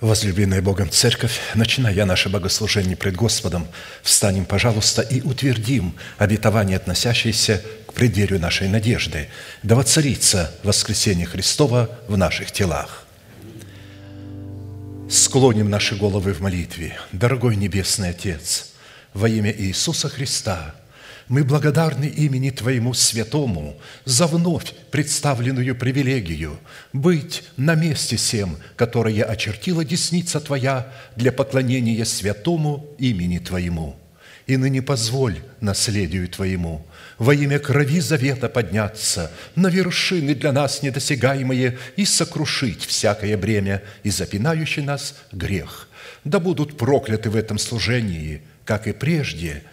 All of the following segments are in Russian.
Возлюбленная Богом Церковь, начиная наше богослужение пред Господом, встанем, пожалуйста, и утвердим обетование, относящееся к преддверию нашей надежды, да воцарится воскресение Христова в наших телах. Склоним наши головы в молитве. Дорогой Небесный Отец, во имя Иисуса Христа – мы благодарны имени Твоему Святому за вновь представленную привилегию быть на месте всем, которое очертила десница Твоя для поклонения святому имени Твоему. И ныне позволь наследию Твоему во имя крови завета подняться на вершины для нас недосягаемые и сокрушить всякое бремя и запинающий нас грех. Да будут прокляты в этом служении, как и прежде –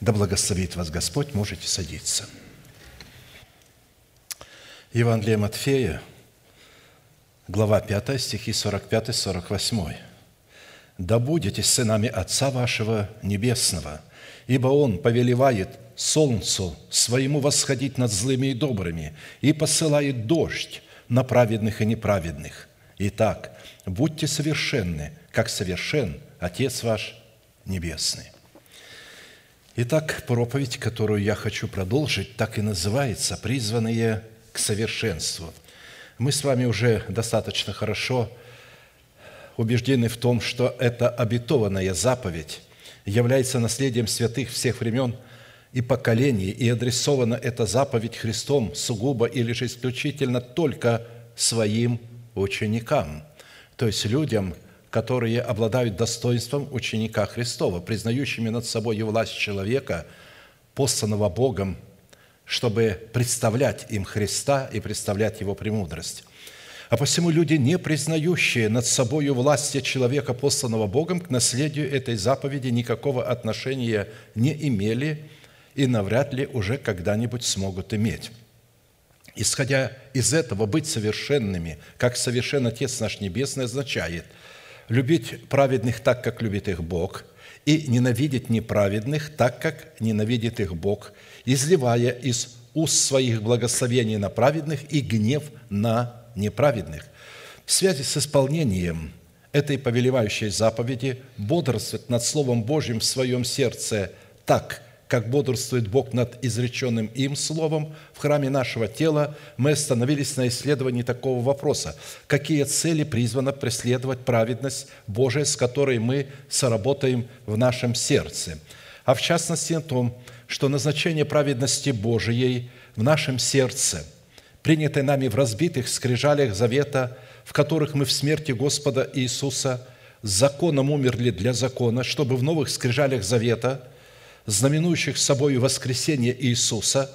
Да благословит вас Господь, можете садиться. Евангелие Матфея, глава 5, стихи 45-48. «Да будете сынами Отца вашего Небесного, ибо Он повелевает солнцу своему восходить над злыми и добрыми и посылает дождь на праведных и неправедных. Итак, будьте совершенны, как совершен Отец ваш Небесный. Итак, проповедь, которую я хочу продолжить, так и называется «Призванные к совершенству». Мы с вами уже достаточно хорошо убеждены в том, что эта обетованная заповедь является наследием святых всех времен и поколений, и адресована эта заповедь Христом сугубо или же исключительно только своим ученикам, то есть людям, которые обладают достоинством ученика Христова, признающими над собой власть человека, посланного Богом, чтобы представлять им Христа и представлять Его премудрость. А посему люди, не признающие над собой власти человека, посланного Богом, к наследию этой заповеди никакого отношения не имели и навряд ли уже когда-нибудь смогут иметь. Исходя из этого, быть совершенными, как совершен Отец наш Небесный, означает – любить праведных так, как любит их Бог, и ненавидеть неправедных так, как ненавидит их Бог, изливая из уст своих благословений на праведных и гнев на неправедных. В связи с исполнением этой повелевающей заповеди бодрствовать над Словом Божьим в своем сердце так, как бодрствует Бог над изреченным им словом в храме нашего тела, мы остановились на исследовании такого вопроса. Какие цели призвана преследовать праведность Божия, с которой мы соработаем в нашем сердце? А в частности о том, что назначение праведности Божией в нашем сердце, принятой нами в разбитых скрижалях завета, в которых мы в смерти Господа Иисуса законом умерли для закона, чтобы в новых скрижалях завета – знаменующих собой воскресение Иисуса,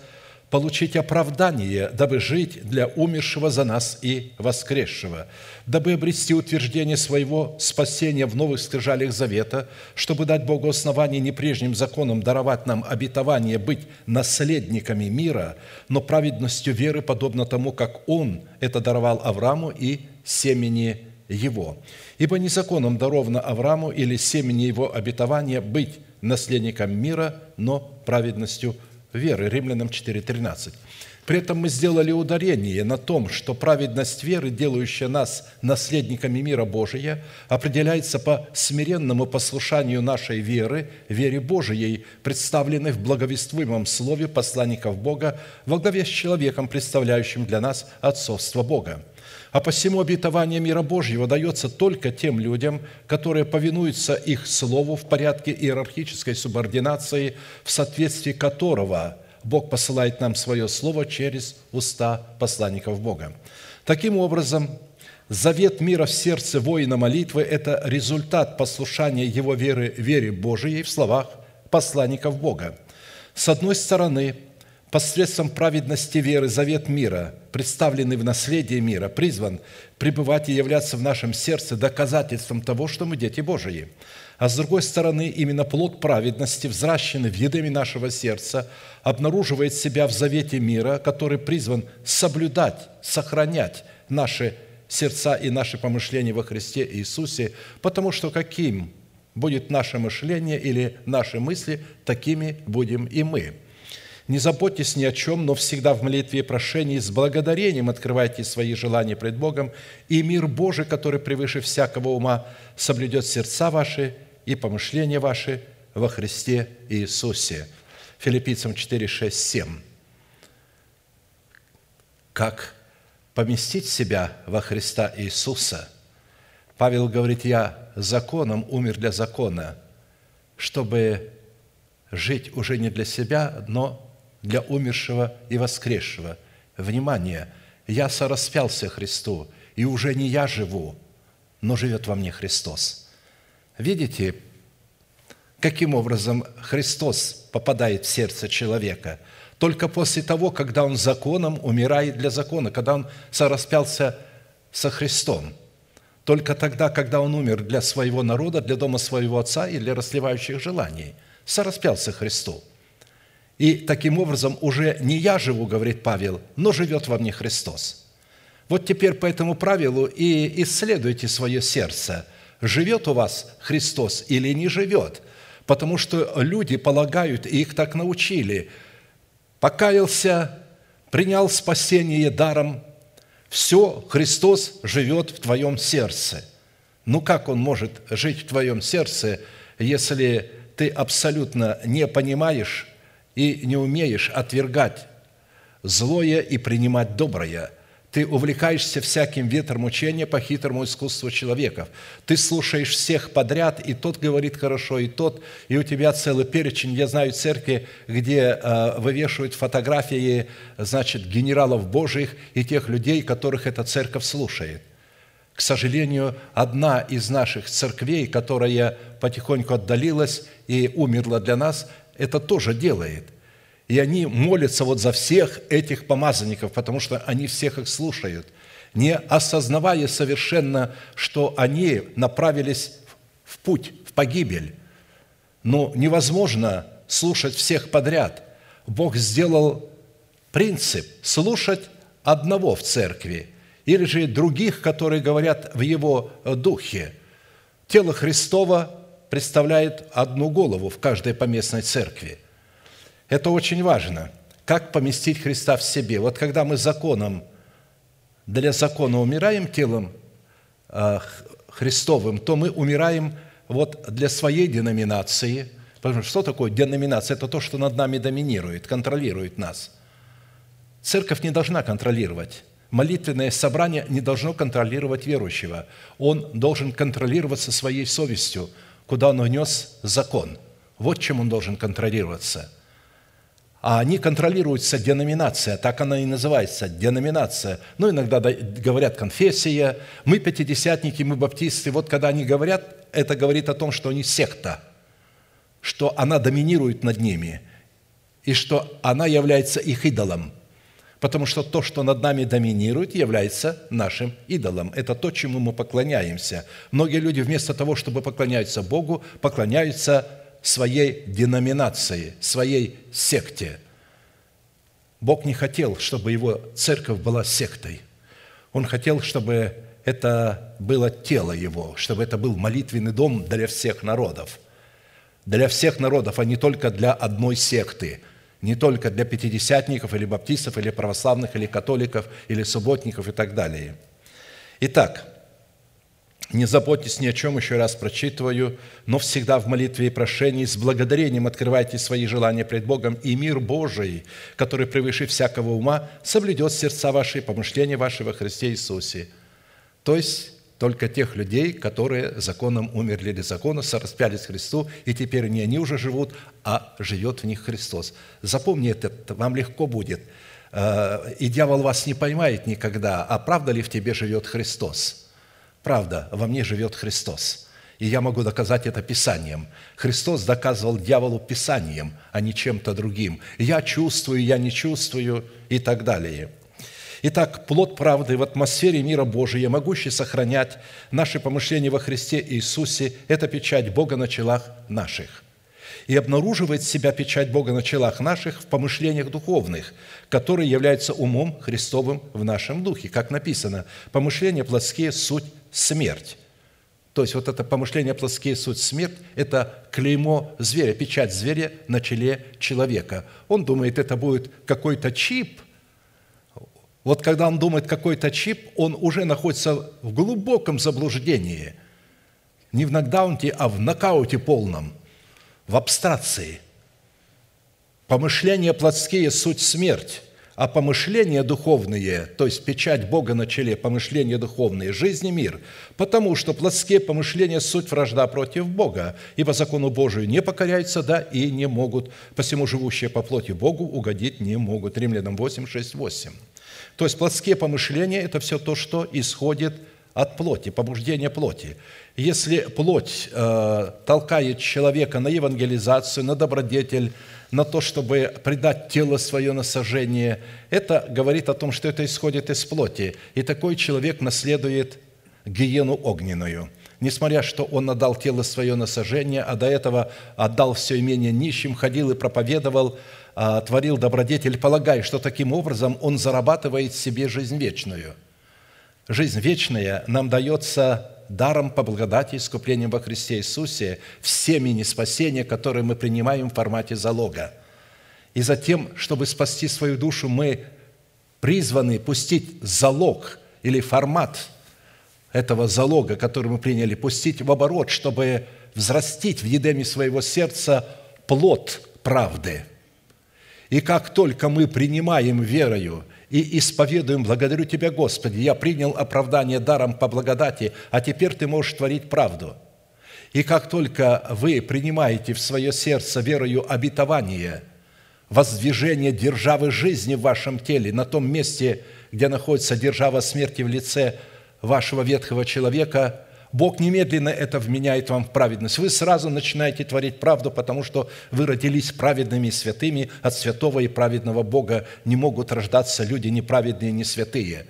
получить оправдание, дабы жить для умершего за нас и воскресшего, дабы обрести утверждение своего спасения в новых скрижалях завета, чтобы дать Богу основание не прежним законом даровать нам обетование быть наследниками мира, но праведностью веры, подобно тому, как Он это даровал Аврааму и семени его. Ибо не законом даровано Аврааму или семени его обетования быть наследником мира, но праведностью веры. Римлянам 4.13. При этом мы сделали ударение на том, что праведность веры, делающая нас наследниками мира Божия, определяется по смиренному послушанию нашей веры, вере Божией, представленной в благовествуемом слове посланников Бога во главе с человеком, представляющим для нас отцовство Бога. А посему обетование мира Божьего дается только тем людям, которые повинуются их слову в порядке иерархической субординации, в соответствии которого Бог посылает нам свое слово через уста посланников Бога. Таким образом, завет мира в сердце воина молитвы – это результат послушания его веры, вере Божией в словах посланников Бога. С одной стороны, посредством праведности веры завет мира, представленный в наследие мира, призван пребывать и являться в нашем сердце доказательством того, что мы дети Божии – а с другой стороны, именно плод праведности, взращенный в едеме нашего сердца, обнаруживает себя в завете мира, который призван соблюдать, сохранять наши сердца и наши помышления во Христе Иисусе, потому что каким будет наше мышление или наши мысли, такими будем и мы. Не заботьтесь ни о чем, но всегда в молитве и прошении с благодарением открывайте свои желания пред Богом, и мир Божий, который превыше всякого ума, соблюдет сердца ваши и помышления ваши во Христе Иисусе». Филиппийцам 4, 6, 7. Как поместить себя во Христа Иисуса? Павел говорит, «Я законом умер для закона, чтобы жить уже не для себя, но для умершего и воскресшего». Внимание! «Я сораспялся Христу, и уже не я живу, но живет во мне Христос». Видите, каким образом Христос попадает в сердце человека? Только после того, когда он законом умирает для закона, когда он сораспялся со Христом. Только тогда, когда он умер для своего народа, для дома своего отца и для расливающих желаний. Сораспялся Христу. И таким образом уже не я живу, говорит Павел, но живет во мне Христос. Вот теперь по этому правилу и исследуйте свое сердце – живет у вас Христос или не живет. Потому что люди полагают, и их так научили, покаялся, принял спасение даром, все, Христос живет в твоем сердце. Ну как Он может жить в твоем сердце, если ты абсолютно не понимаешь и не умеешь отвергать злое и принимать доброе – ты увлекаешься всяким ветром учения по хитрому искусству человеков. Ты слушаешь всех подряд, и тот говорит хорошо, и тот, и у тебя целый перечень. Я знаю церкви, где э, вывешивают фотографии, значит, генералов Божьих и тех людей, которых эта церковь слушает. К сожалению, одна из наших церквей, которая потихоньку отдалилась и умерла для нас, это тоже делает – и они молятся вот за всех этих помазанников, потому что они всех их слушают, не осознавая совершенно, что они направились в путь, в погибель. Но невозможно слушать всех подряд. Бог сделал принцип слушать одного в церкви или же других, которые говорят в его духе. Тело Христова представляет одну голову в каждой поместной церкви – это очень важно. Как поместить Христа в себе? Вот когда мы законом, для закона умираем телом а, Христовым, то мы умираем вот для своей деноминации. Потому что что такое деноминация? Это то, что над нами доминирует, контролирует нас. Церковь не должна контролировать. Молитвенное собрание не должно контролировать верующего. Он должен контролироваться своей совестью, куда он внес закон. Вот чем он должен контролироваться – а они контролируются деноминация, так она и называется, деноминация. Ну, иногда говорят конфессия, мы пятидесятники, мы баптисты. Вот когда они говорят, это говорит о том, что они секта, что она доминирует над ними, и что она является их идолом. Потому что то, что над нами доминирует, является нашим идолом. Это то, чему мы поклоняемся. Многие люди вместо того, чтобы поклоняться Богу, поклоняются своей деноминации, своей секте. Бог не хотел, чтобы его церковь была сектой. Он хотел, чтобы это было тело его, чтобы это был молитвенный дом для всех народов. Для всех народов, а не только для одной секты, не только для пятидесятников или баптистов, или православных, или католиков, или субботников и так далее. Итак, не заботьтесь ни о чем, еще раз прочитываю, но всегда в молитве и прошении с благодарением открывайте свои желания пред Богом, и мир Божий, который превыше всякого ума, соблюдет сердца ваши и помышления ваши во Христе Иисусе. То есть только тех людей, которые законом умерли для закона, сораспялись Христу, и теперь не они уже живут, а живет в них Христос. Запомни это, вам легко будет. Э, и дьявол вас не поймает никогда. А правда ли в тебе живет Христос? Правда, во мне живет Христос. И я могу доказать это Писанием. Христос доказывал дьяволу Писанием, а не чем-то другим. Я чувствую, я не чувствую и так далее – Итак, плод правды в атмосфере мира Божия, могущий сохранять наши помышления во Христе Иисусе, это печать Бога на челах наших. И обнаруживает себя печать Бога на челах наших в помышлениях духовных, которые являются умом Христовым в нашем духе. Как написано, помышления плотские – суть смерть. То есть вот это помышление плоские суть смерть – это клеймо зверя, печать зверя на челе человека. Он думает, это будет какой-то чип – вот когда он думает какой-то чип, он уже находится в глубоком заблуждении. Не в нокдауне, а в нокауте полном, в абстракции. Помышления плотские – суть смерть, а помышления духовные, то есть печать Бога на челе, помышления духовные – жизнь и мир. Потому что плотские помышления – суть вражда против Бога, ибо закону Божию не покоряются, да, и не могут, посему живущие по плоти Богу угодить не могут. Римлянам 8, 6, 8. То есть плотские помышления – это все то, что исходит от плоти, побуждение плоти. Если плоть э, толкает человека на евангелизацию, на добродетель, на то, чтобы предать тело свое на сожжение, это говорит о том, что это исходит из плоти. И такой человек наследует гиену огненную. Несмотря, что он отдал тело свое на сожжение, а до этого отдал все имение нищим, ходил и проповедовал – творил добродетель, полагая, что таким образом он зарабатывает себе жизнь вечную. Жизнь вечная нам дается даром по благодати искуплением во Христе Иисусе в семени спасения, которые мы принимаем в формате залога. И затем, чтобы спасти свою душу, мы призваны пустить залог или формат этого залога, который мы приняли, пустить в оборот, чтобы взрастить в едеме своего сердца плод правды – и как только мы принимаем верою и исповедуем, благодарю Тебя, Господи, я принял оправдание даром по благодати, а теперь Ты можешь творить правду. И как только вы принимаете в свое сердце верою обетование, воздвижение державы жизни в вашем теле, на том месте, где находится держава смерти в лице вашего ветхого человека – Бог немедленно это вменяет вам в праведность. Вы сразу начинаете творить правду, потому что вы родились праведными и святыми. От святого и праведного Бога не могут рождаться люди неправедные и не святые.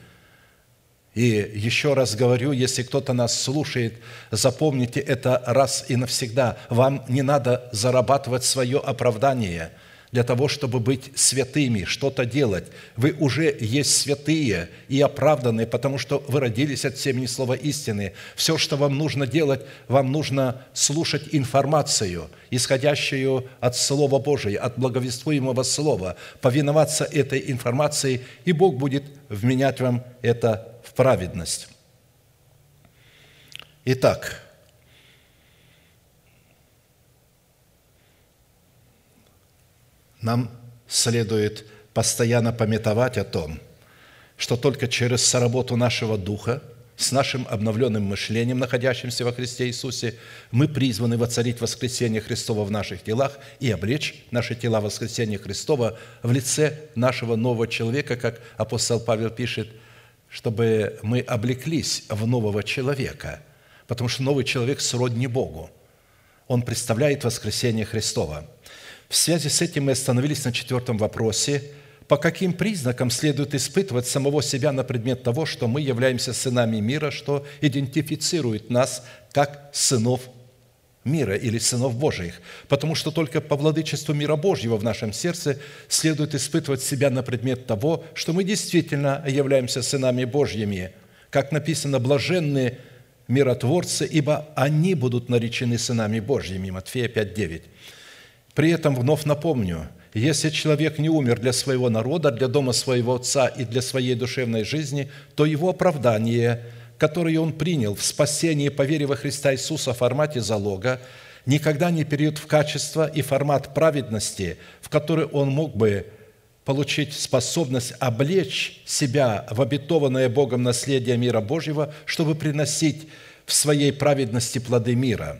И еще раз говорю, если кто-то нас слушает, запомните это раз и навсегда. Вам не надо зарабатывать свое оправдание – для того, чтобы быть святыми, что-то делать. Вы уже есть святые и оправданные, потому что вы родились от семени слова истины. Все, что вам нужно делать, вам нужно слушать информацию, исходящую от Слова Божия, от благовествуемого Слова, повиноваться этой информации, и Бог будет вменять вам это в праведность. Итак, нам следует постоянно пометовать о том, что только через соработу нашего духа, с нашим обновленным мышлением, находящимся во Христе Иисусе, мы призваны воцарить воскресение Христова в наших телах и облечь наши тела воскресения Христова в лице нашего нового человека, как апостол Павел пишет, чтобы мы облеклись в нового человека, потому что новый человек сродни Богу. Он представляет воскресение Христова – в связи с этим мы остановились на четвертом вопросе, по каким признакам следует испытывать самого себя на предмет того, что мы являемся сынами мира, что идентифицирует нас как сынов мира или сынов Божьих. Потому что только по владычеству мира Божьего в нашем сердце следует испытывать себя на предмет того, что мы действительно являемся сынами Божьими. Как написано, блаженные миротворцы, ибо они будут наречены сынами Божьими. Матфея 5, 9. При этом вновь напомню, если человек не умер для своего народа, для дома своего отца и для своей душевной жизни, то его оправдание, которое он принял в спасении по вере во Христа Иисуса в формате залога, никогда не перейдет в качество и формат праведности, в который он мог бы получить способность облечь себя в обетованное Богом наследие мира Божьего, чтобы приносить в своей праведности плоды мира,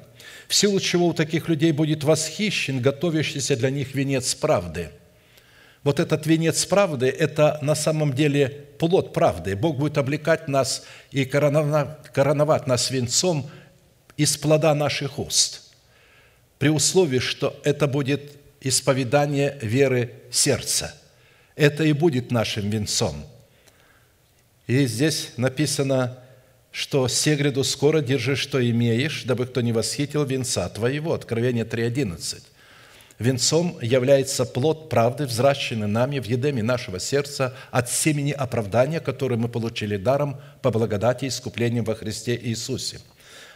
в силу чего у таких людей будет восхищен готовящийся для них венец правды. Вот этот венец правды – это на самом деле плод правды. Бог будет облекать нас и короновать нас венцом из плода наших уст, при условии, что это будет исповедание веры сердца – это и будет нашим венцом. И здесь написано, что «сегреду скоро держи, что имеешь, дабы кто не восхитил венца твоего». Откровение 3.11. Венцом является плод правды, взращенный нами в едеме нашего сердца от семени оправдания, которое мы получили даром по благодати и искуплению во Христе Иисусе.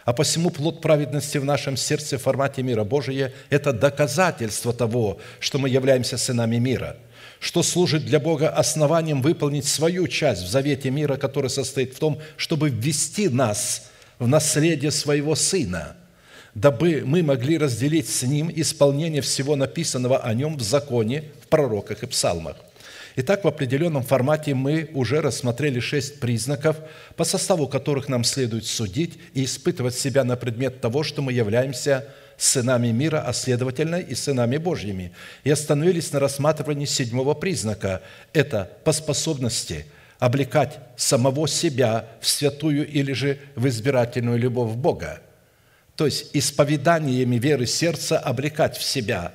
А посему плод праведности в нашем сердце в формате мира Божия – это доказательство того, что мы являемся сынами мира – что служит для Бога основанием выполнить свою часть в завете мира, который состоит в том, чтобы ввести нас в наследие своего Сына, дабы мы могли разделить с Ним исполнение всего написанного о Нем в законе, в пророках и псалмах. Итак, в определенном формате мы уже рассмотрели шесть признаков, по составу которых нам следует судить и испытывать себя на предмет того, что мы являемся – сынами мира, а следовательно и сынами Божьими. И остановились на рассматривании седьмого признака. Это по способности облекать самого себя в святую или же в избирательную любовь Бога. То есть исповеданиями веры сердца облекать в себя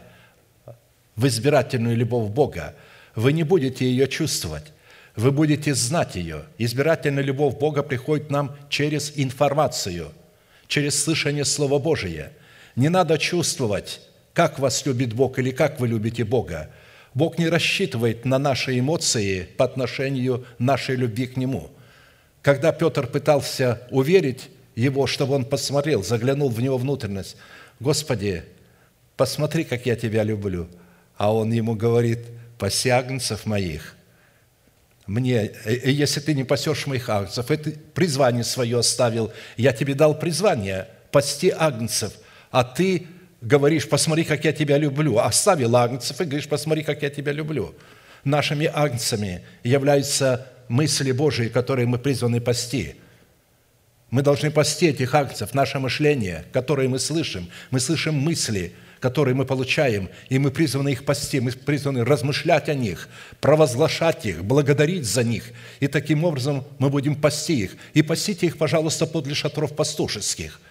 в избирательную любовь Бога. Вы не будете ее чувствовать, вы будете знать ее. Избирательная любовь Бога приходит нам через информацию, через слышание Слова Божия – не надо чувствовать, как вас любит Бог или как вы любите Бога. Бог не рассчитывает на наши эмоции по отношению нашей любви к Нему. Когда Петр пытался уверить его, чтобы он посмотрел, заглянул в него внутренность, «Господи, посмотри, как я Тебя люблю». А он ему говорит, «Паси агнцев моих». Мне, э, э, если ты не пасешь моих агнцев, это призвание свое оставил, я тебе дал призвание – пасти агнцев – а ты говоришь, посмотри, как я тебя люблю. Оставил агнцев и говоришь, посмотри, как я тебя люблю. Нашими агнцами являются мысли Божии, которые мы призваны пасти. Мы должны пасти этих агнцев, наше мышление, которое мы слышим. Мы слышим мысли, которые мы получаем, и мы призваны их пасти, мы призваны размышлять о них, провозглашать их, благодарить за них. И таким образом мы будем пасти их. И пасите их, пожалуйста, подле шатров пастушеских –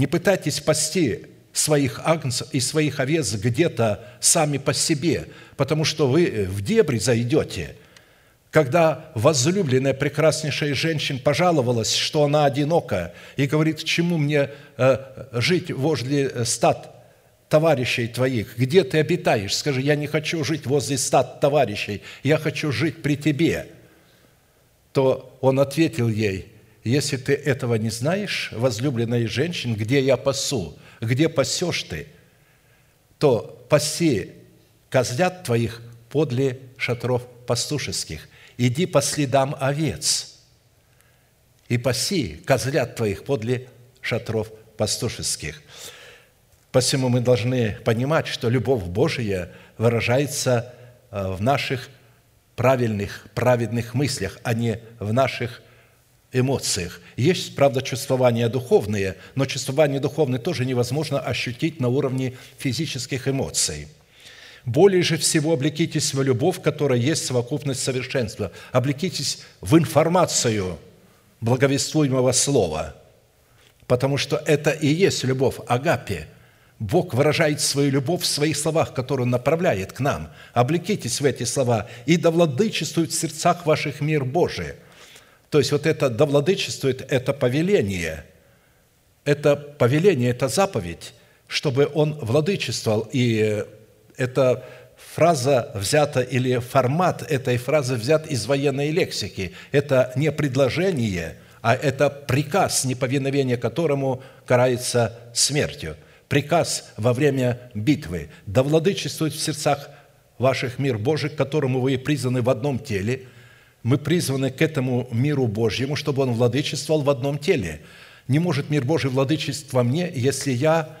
не пытайтесь пасти своих агнцев и своих овец где-то сами по себе, потому что вы в дебри зайдете. Когда возлюбленная прекраснейшая женщина пожаловалась, что она одинока, и говорит, чему мне э, жить возле стад товарищей твоих? Где ты обитаешь? Скажи, я не хочу жить возле стад товарищей, я хочу жить при тебе. То он ответил ей, если ты этого не знаешь, возлюбленная женщин, где я пасу, где пасешь ты, то паси козлят твоих подле шатров пастушеских, иди по следам овец и паси козлят твоих подле шатров пастушеских. Посему мы должны понимать, что любовь Божия выражается э, в наших правильных, праведных мыслях, а не в наших эмоциях. Есть, правда, чувствования духовные, но чувствование духовное тоже невозможно ощутить на уровне физических эмоций. Более же всего облекитесь в любовь, которая есть совокупность совершенства. Облекитесь в информацию благовествуемого слова, потому что это и есть любовь, агапе. Бог выражает свою любовь в своих словах, которые Он направляет к нам. Облекитесь в эти слова, и да владычествует в сердцах ваших мир Божий – то есть вот это довладычествует, это повеление, это повеление, это заповедь, чтобы он владычествовал. И эта фраза взята или формат этой фразы взят из военной лексики. Это не предложение, а это приказ, неповиновение которому карается смертью. Приказ во время битвы. Да владычествует в сердцах ваших мир Божий, к которому вы призваны в одном теле – мы призваны к этому миру Божьему, чтобы он владычествовал в одном теле. Не может мир Божий владычествовать во мне, если я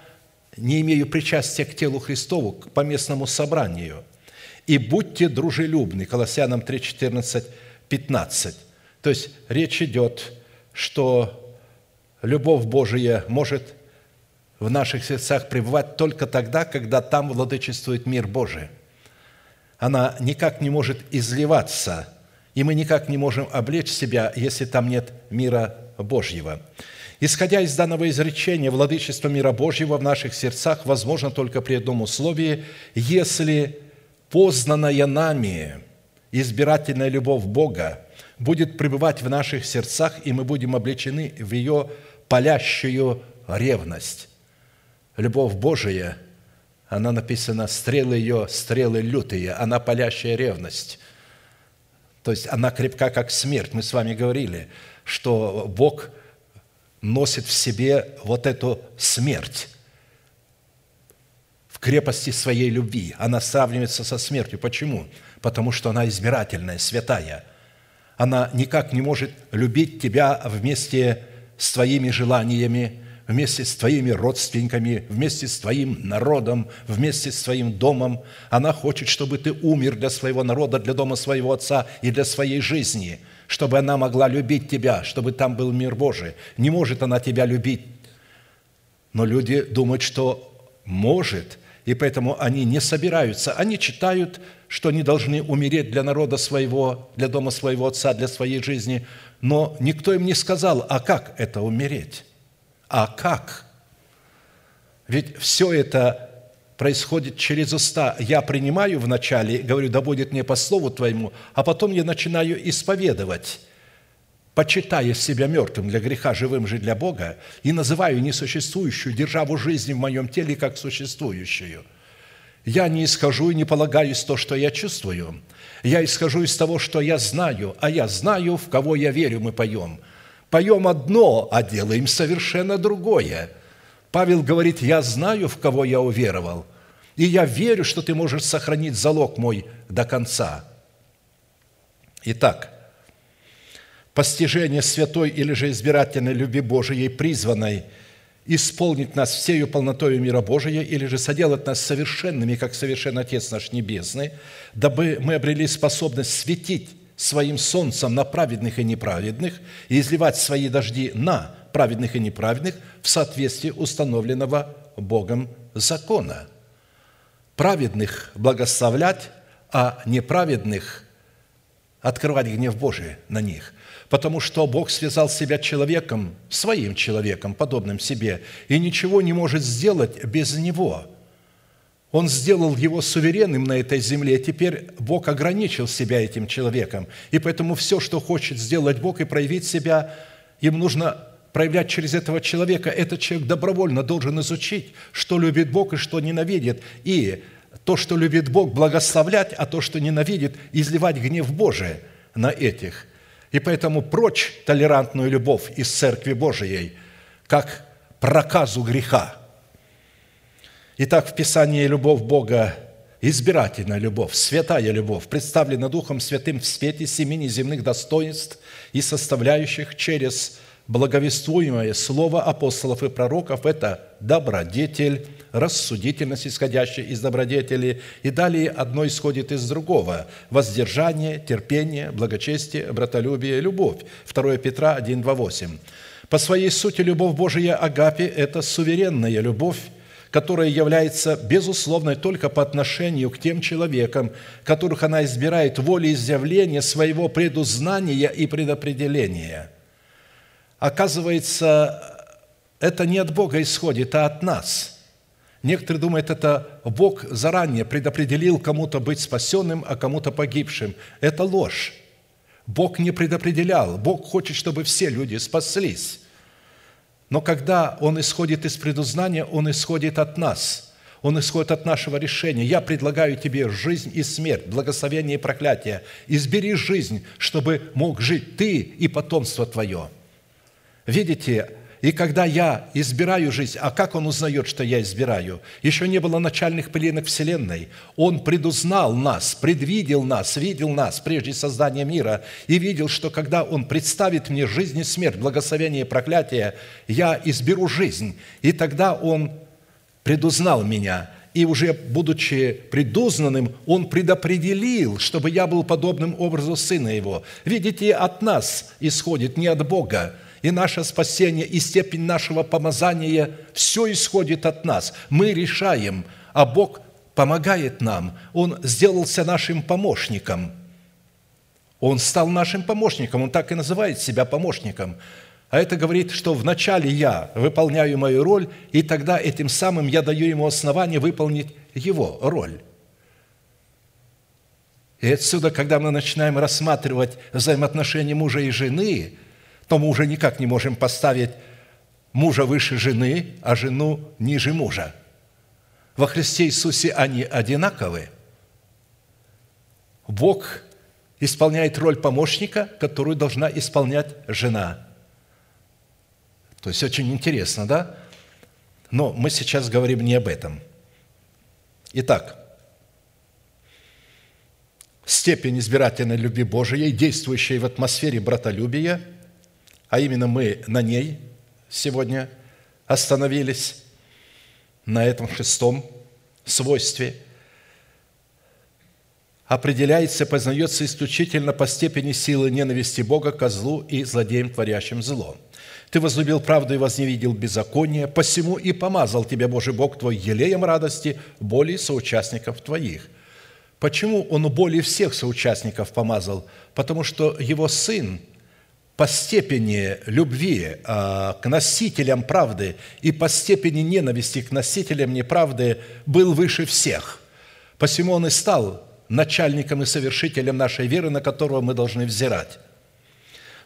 не имею причастия к телу Христову, к поместному собранию. и будьте дружелюбны». Колоссянам 3, 14, 15. То есть речь идет, что любовь Божия может в наших сердцах пребывать только тогда, когда там владычествует мир Божий. Она никак не может изливаться, и мы никак не можем облечь себя, если там нет мира Божьего. Исходя из данного изречения, владычество мира Божьего в наших сердцах возможно только при одном условии, если познанная нами избирательная любовь Бога будет пребывать в наших сердцах, и мы будем облечены в ее палящую ревность. Любовь Божия, она написана, стрелы ее, стрелы лютые, она палящая ревность. То есть она крепка, как смерть. Мы с вами говорили, что Бог носит в себе вот эту смерть в крепости своей любви. Она сравнивается со смертью. Почему? Потому что она избирательная, святая. Она никак не может любить тебя вместе с твоими желаниями, вместе с твоими родственниками, вместе с твоим народом, вместе с твоим домом. Она хочет, чтобы ты умер для своего народа, для дома своего отца и для своей жизни, чтобы она могла любить тебя, чтобы там был мир Божий. Не может она тебя любить. Но люди думают, что может, и поэтому они не собираются. Они читают, что они должны умереть для народа своего, для дома своего отца, для своей жизни, но никто им не сказал, а как это умереть? А как? Ведь все это происходит через уста. Я принимаю вначале, говорю, да будет мне по слову Твоему, а потом я начинаю исповедовать, почитая себя мертвым для греха, живым же для Бога, и называю несуществующую державу жизни в моем теле как существующую. Я не исхожу и не полагаюсь то, что я чувствую. Я исхожу из того, что я знаю, а я знаю, в кого я верю, мы поем – Поем одно, а делаем совершенно другое. Павел говорит, я знаю, в кого я уверовал, и я верю, что ты можешь сохранить залог мой до конца. Итак, постижение святой или же избирательной любви Божией, призванной исполнить нас всею полнотою мира Божия, или же соделать нас совершенными, как совершен Отец наш Небесный, дабы мы обрели способность светить своим солнцем на праведных и неправедных и изливать свои дожди на праведных и неправедных в соответствии установленного Богом закона. Праведных благословлять, а неправедных открывать гнев Божий на них. Потому что Бог связал себя человеком, своим человеком, подобным себе, и ничего не может сделать без него – он сделал его суверенным на этой земле, теперь Бог ограничил себя этим человеком. И поэтому все, что хочет сделать Бог и проявить себя, им нужно проявлять через этого человека. Этот человек добровольно должен изучить, что любит Бог и что ненавидит. И то, что любит Бог, благословлять, а то, что ненавидит, изливать гнев Божий на этих. И поэтому прочь толерантную любовь из Церкви Божией, как проказу греха – Итак, в Писании любовь Бога избирательная любовь, святая любовь, представлена Духом Святым в свете семи неземных достоинств и составляющих через благовествуемое слово апостолов и пророков – это добродетель, рассудительность, исходящая из добродетели, и далее одно исходит из другого – воздержание, терпение, благочестие, братолюбие, любовь. 2 Петра 1, 2, 8. По своей сути, любовь Божия Агапе – это суверенная любовь, которая является безусловной только по отношению к тем человекам, которых она избирает волеизъявления своего предузнания и предопределения. Оказывается, это не от Бога исходит, а от нас. Некоторые думают, это Бог заранее предопределил кому-то быть спасенным, а кому-то погибшим. Это ложь. Бог не предопределял. Бог хочет, чтобы все люди спаслись. Но когда он исходит из предузнания, он исходит от нас. Он исходит от нашего решения. Я предлагаю тебе жизнь и смерть, благословение и проклятие. Избери жизнь, чтобы мог жить ты и потомство твое. Видите, и когда я избираю жизнь, а как он узнает, что я избираю? Еще не было начальных пеленок Вселенной. Он предузнал нас, предвидел нас, видел нас прежде создания мира и видел, что когда он представит мне жизнь и смерть, благословение и проклятие, я изберу жизнь. И тогда он предузнал меня и уже будучи предузнанным, Он предопределил, чтобы я был подобным образу Сына Его. Видите, от нас исходит, не от Бога. И наше спасение, и степень нашего помазания, все исходит от нас. Мы решаем, а Бог помогает нам. Он сделался нашим помощником. Он стал нашим помощником. Он так и называет себя помощником. А это говорит, что вначале я выполняю мою роль, и тогда этим самым я даю ему основание выполнить его роль. И отсюда, когда мы начинаем рассматривать взаимоотношения мужа и жены, то мы уже никак не можем поставить мужа выше жены, а жену ниже мужа. Во Христе Иисусе они одинаковы. Бог исполняет роль помощника, которую должна исполнять жена – то есть очень интересно, да? Но мы сейчас говорим не об этом. Итак, степень избирательной любви Божией, действующей в атмосфере братолюбия, а именно мы на ней сегодня остановились, на этом шестом свойстве, определяется, познается исключительно по степени силы ненависти Бога к злу и злодеям, творящим зло – ты возлюбил правду и возневидел беззаконие, посему и помазал тебя Божий Бог твой елеем радости более соучастников твоих». Почему он более всех соучастников помазал? Потому что его сын по степени любви а, к носителям правды и по степени ненависти к носителям неправды был выше всех. Посему он и стал начальником и совершителем нашей веры, на которого мы должны взирать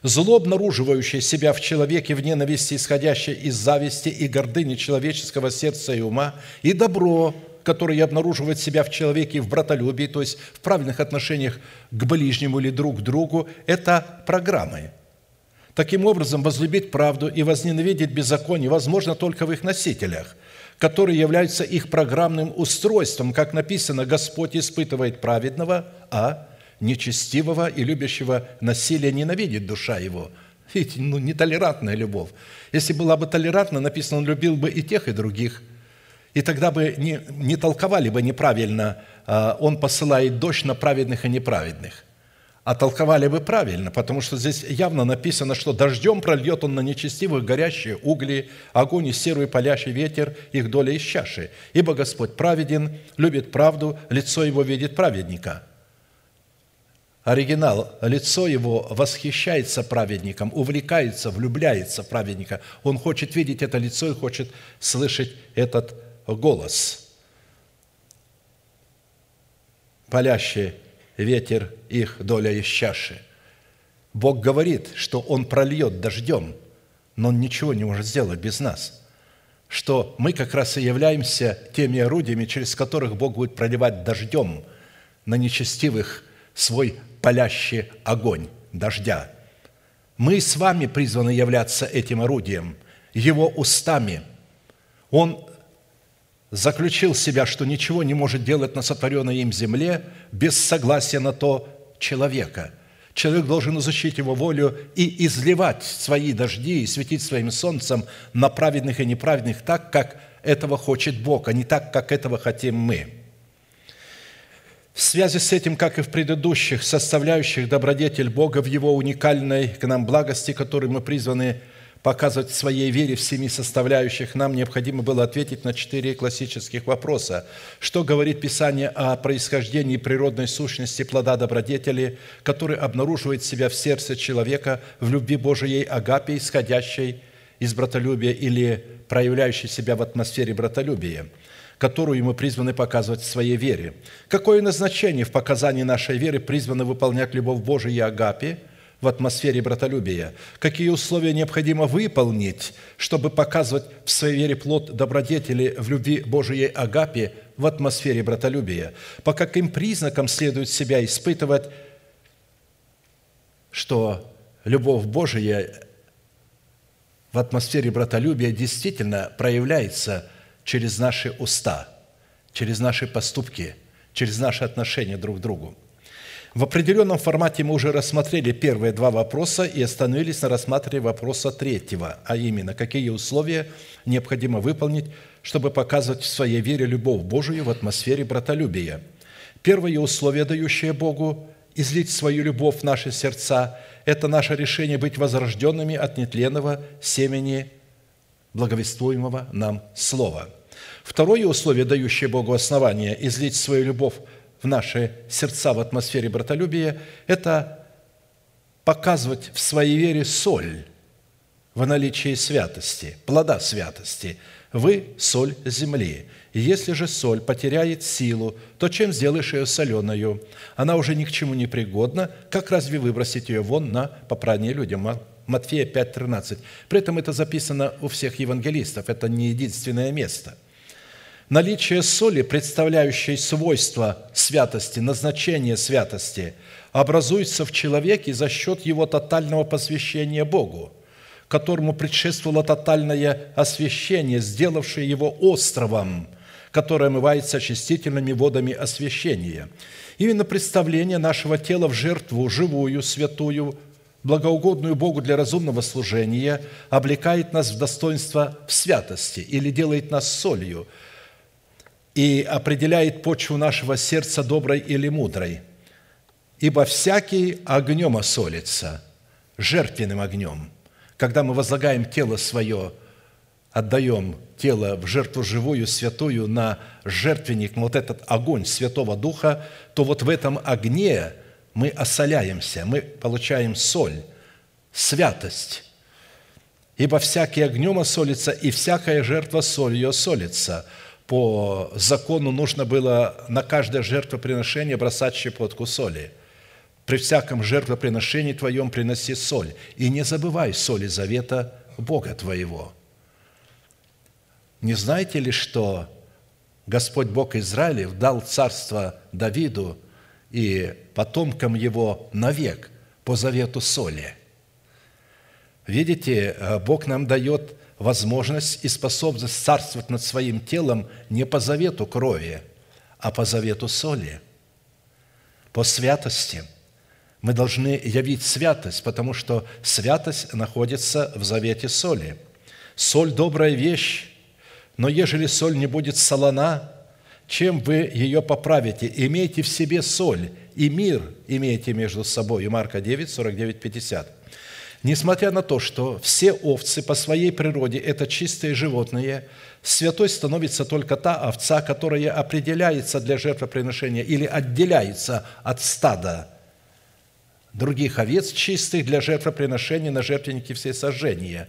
зло, обнаруживающее себя в человеке в ненависти, исходящее из зависти и гордыни человеческого сердца и ума, и добро, которое обнаруживает себя в человеке в братолюбии, то есть в правильных отношениях к ближнему или друг к другу, это программы. Таким образом, возлюбить правду и возненавидеть беззаконие возможно только в их носителях, которые являются их программным устройством, как написано, Господь испытывает праведного, а нечестивого и любящего насилия ненавидит душа его. Видите, ну, нетолерантная любовь. Если была бы толерантна, написано, он любил бы и тех, и других. И тогда бы не, не толковали бы неправильно, а, он посылает дождь на праведных и неправедных. А толковали бы правильно, потому что здесь явно написано, что дождем прольет он на нечестивых горящие угли, огонь и серый палящий ветер, их доля из чаши. Ибо Господь праведен, любит правду, лицо его видит праведника – оригинал, лицо его восхищается праведником, увлекается, влюбляется праведника. Он хочет видеть это лицо и хочет слышать этот голос. Палящий ветер их доля из чаши. Бог говорит, что Он прольет дождем, но Он ничего не может сделать без нас. Что мы как раз и являемся теми орудиями, через которых Бог будет проливать дождем на нечестивых свой палящий огонь дождя. Мы с вами призваны являться этим орудием, Его устами. Он заключил себя, что ничего не может делать на сотворенной им земле без согласия на то человека. Человек должен изучить его волю и изливать свои дожди и светить своим солнцем на праведных и неправедных так, как этого хочет Бог, а не так, как этого хотим мы. В связи с этим, как и в предыдущих составляющих добродетель Бога в Его уникальной к нам благости, которую мы призваны показывать своей вере в семи составляющих, нам необходимо было ответить на четыре классических вопроса. Что говорит Писание о происхождении природной сущности плода добродетели, который обнаруживает себя в сердце человека в любви Божией агапе, исходящей из братолюбия или проявляющей себя в атмосфере братолюбия – которую мы призваны показывать в своей вере. Какое назначение в показании нашей веры призвано выполнять любовь Божию и Агапе в атмосфере братолюбия? Какие условия необходимо выполнить, чтобы показывать в своей вере плод добродетели в любви Божией Агапе в атмосфере братолюбия? По каким признакам следует себя испытывать, что любовь Божия в атмосфере братолюбия действительно проявляется – через наши уста, через наши поступки, через наши отношения друг к другу. В определенном формате мы уже рассмотрели первые два вопроса и остановились на рассматривании вопроса третьего, а именно, какие условия необходимо выполнить, чтобы показывать в своей вере любовь Божию в атмосфере братолюбия. Первое условие, дающее Богу излить свою любовь в наши сердца, это наше решение быть возрожденными от нетленного семени благовествуемого нам Слова. Второе условие, дающее Богу основание излить свою любовь в наши сердца в атмосфере братолюбия, это показывать в своей вере соль в наличии святости, плода святости. Вы – соль земли. И если же соль потеряет силу, то чем сделаешь ее соленою? Она уже ни к чему не пригодна, как разве выбросить ее вон на попрание людям? Матфея 5,13. При этом это записано у всех евангелистов, это не единственное место – Наличие соли, представляющей свойства святости, назначение святости, образуется в человеке за счет его тотального посвящения Богу, которому предшествовало тотальное освящение, сделавшее его островом, которое омывается очистительными водами освящения. Именно представление нашего тела в жертву, живую, святую, благоугодную Богу для разумного служения, облекает нас в достоинство в святости или делает нас солью – и определяет почву нашего сердца доброй или мудрой. Ибо всякий огнем осолится, жертвенным огнем. Когда мы возлагаем тело свое, отдаем тело в жертву живую, святую на жертвенник, вот этот огонь Святого Духа, то вот в этом огне мы осоляемся, мы получаем соль, святость. Ибо всякий огнем осолится, и всякая жертва солью осолится – по закону нужно было на каждое жертвоприношение бросать щепотку соли. При всяком жертвоприношении твоем приноси соль, и не забывай соли завета Бога твоего. Не знаете ли, что Господь Бог Израилев дал царство Давиду и потомкам его навек по завету соли? Видите, Бог нам дает возможность и способность царствовать над своим телом не по завету крови, а по завету соли, по святости. Мы должны явить святость, потому что святость находится в завете соли. Соль – добрая вещь, но ежели соль не будет солона, чем вы ее поправите? Имейте в себе соль, и мир имейте между собой. Марка 9, 49, 50. Несмотря на то, что все овцы по своей природе – это чистые животные, святой становится только та овца, которая определяется для жертвоприношения или отделяется от стада других овец чистых для жертвоприношения на жертвеннике все сожжения.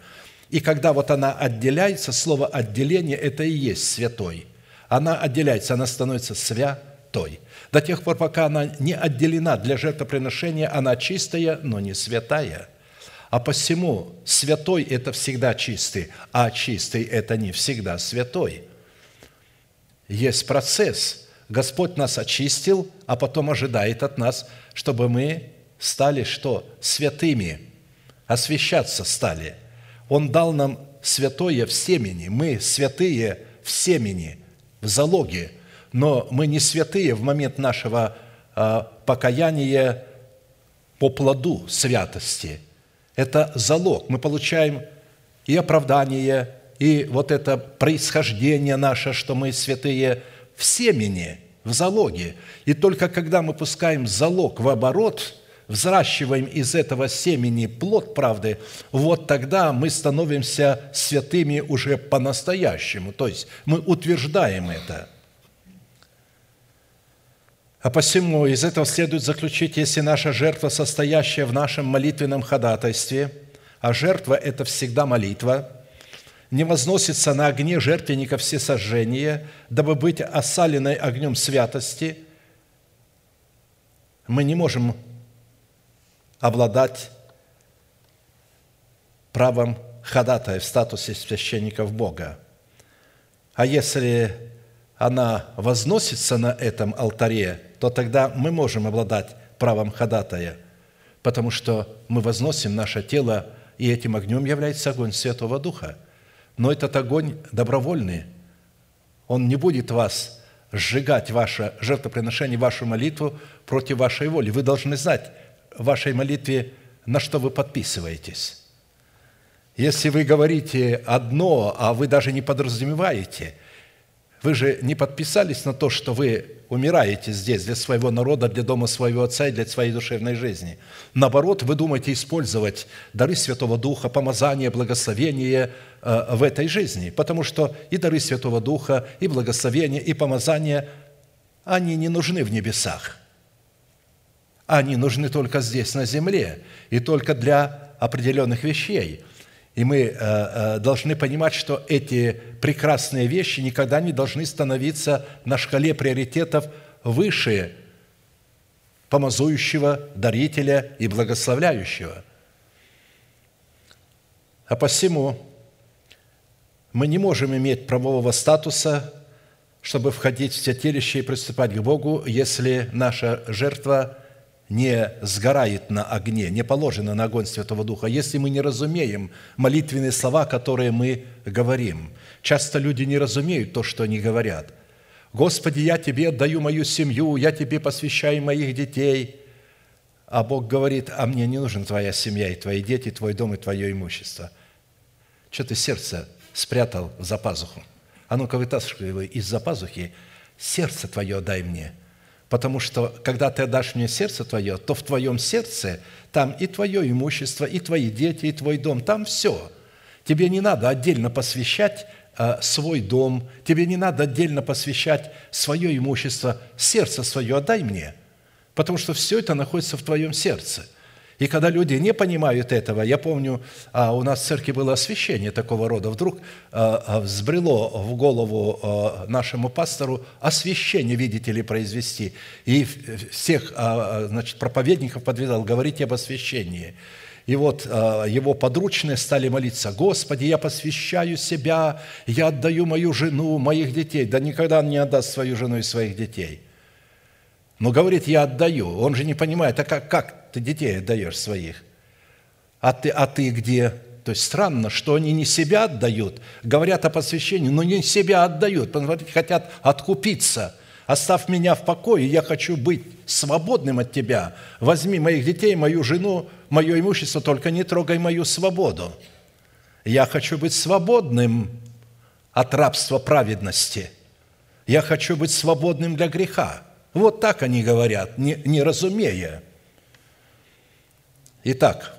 И когда вот она отделяется, слово «отделение» – это и есть святой. Она отделяется, она становится святой. До тех пор, пока она не отделена для жертвоприношения, она чистая, но не святая – а посему святой – это всегда чистый, а чистый – это не всегда святой. Есть процесс. Господь нас очистил, а потом ожидает от нас, чтобы мы стали что? Святыми. Освящаться стали. Он дал нам святое в семени. Мы святые в семени, в залоге. Но мы не святые в момент нашего а, покаяния по плоду святости – это залог. Мы получаем и оправдание, и вот это происхождение наше, что мы святые в семени, в залоге. И только когда мы пускаем залог в оборот, взращиваем из этого семени плод правды, вот тогда мы становимся святыми уже по-настоящему. То есть мы утверждаем это – а посему из этого следует заключить, если наша жертва, состоящая в нашем молитвенном ходатайстве, а жертва – это всегда молитва, не возносится на огне жертвенника всесожжения, дабы быть осаленной огнем святости, мы не можем обладать правом ходатая в статусе священников Бога. А если она возносится на этом алтаре, то тогда мы можем обладать правом ходатая, потому что мы возносим наше тело, и этим огнем является огонь Святого Духа. Но этот огонь добровольный, он не будет вас сжигать ваше жертвоприношение, вашу молитву против вашей воли. Вы должны знать в вашей молитве, на что вы подписываетесь. Если вы говорите одно, а вы даже не подразумеваете, вы же не подписались на то, что вы умираете здесь для своего народа, для дома своего отца и для своей душевной жизни. Наоборот, вы думаете использовать дары Святого Духа, помазание, благословение э, в этой жизни, потому что и дары Святого Духа, и благословение, и помазание, они не нужны в небесах. Они нужны только здесь, на земле, и только для определенных вещей – и мы э, э, должны понимать, что эти прекрасные вещи никогда не должны становиться на шкале приоритетов выше помазующего, дарителя и благословляющего. А посему мы не можем иметь правового статуса, чтобы входить в святилище и приступать к Богу, если наша жертва – не сгорает на огне, не положено на огонь Святого Духа, если мы не разумеем молитвенные слова, которые мы говорим. Часто люди не разумеют то, что они говорят. «Господи, я Тебе отдаю мою семью, я Тебе посвящаю моих детей». А Бог говорит, а мне не нужна твоя семья и твои дети, твой дом и твое имущество. Что ты сердце спрятал за пазуху? А ну-ка вытаскивай его из-за пазухи, сердце твое дай мне – Потому что, когда ты отдашь мне сердце твое, то в твоем сердце там и твое имущество, и твои дети, и твой дом, там все. Тебе не надо отдельно посвящать э, свой дом, тебе не надо отдельно посвящать свое имущество, сердце свое отдай мне, потому что все это находится в твоем сердце – и когда люди не понимают этого, я помню, а, у нас в церкви было освящение такого рода, вдруг а, а, взбрело в голову нашему пастору освящение, видите ли, произвести. И всех значит, проповедников подвязал говорить об освящении. И вот его подручные стали молиться, «Господи, я посвящаю себя, я отдаю мою жену, моих детей». Да никогда он не отдаст свою жену и своих детей. Но говорит, я отдаю. Он же не понимает, а как, как ты детей отдаешь своих. А ты, а ты где? То есть странно, что они не себя отдают, говорят о посвящении, но не себя отдают, потому хотят откупиться. Оставь меня в покое, я хочу быть свободным от тебя. Возьми моих детей, мою жену, мое имущество, только не трогай мою свободу. Я хочу быть свободным от рабства праведности. Я хочу быть свободным для греха. Вот так они говорят, не, не разумея. Итак,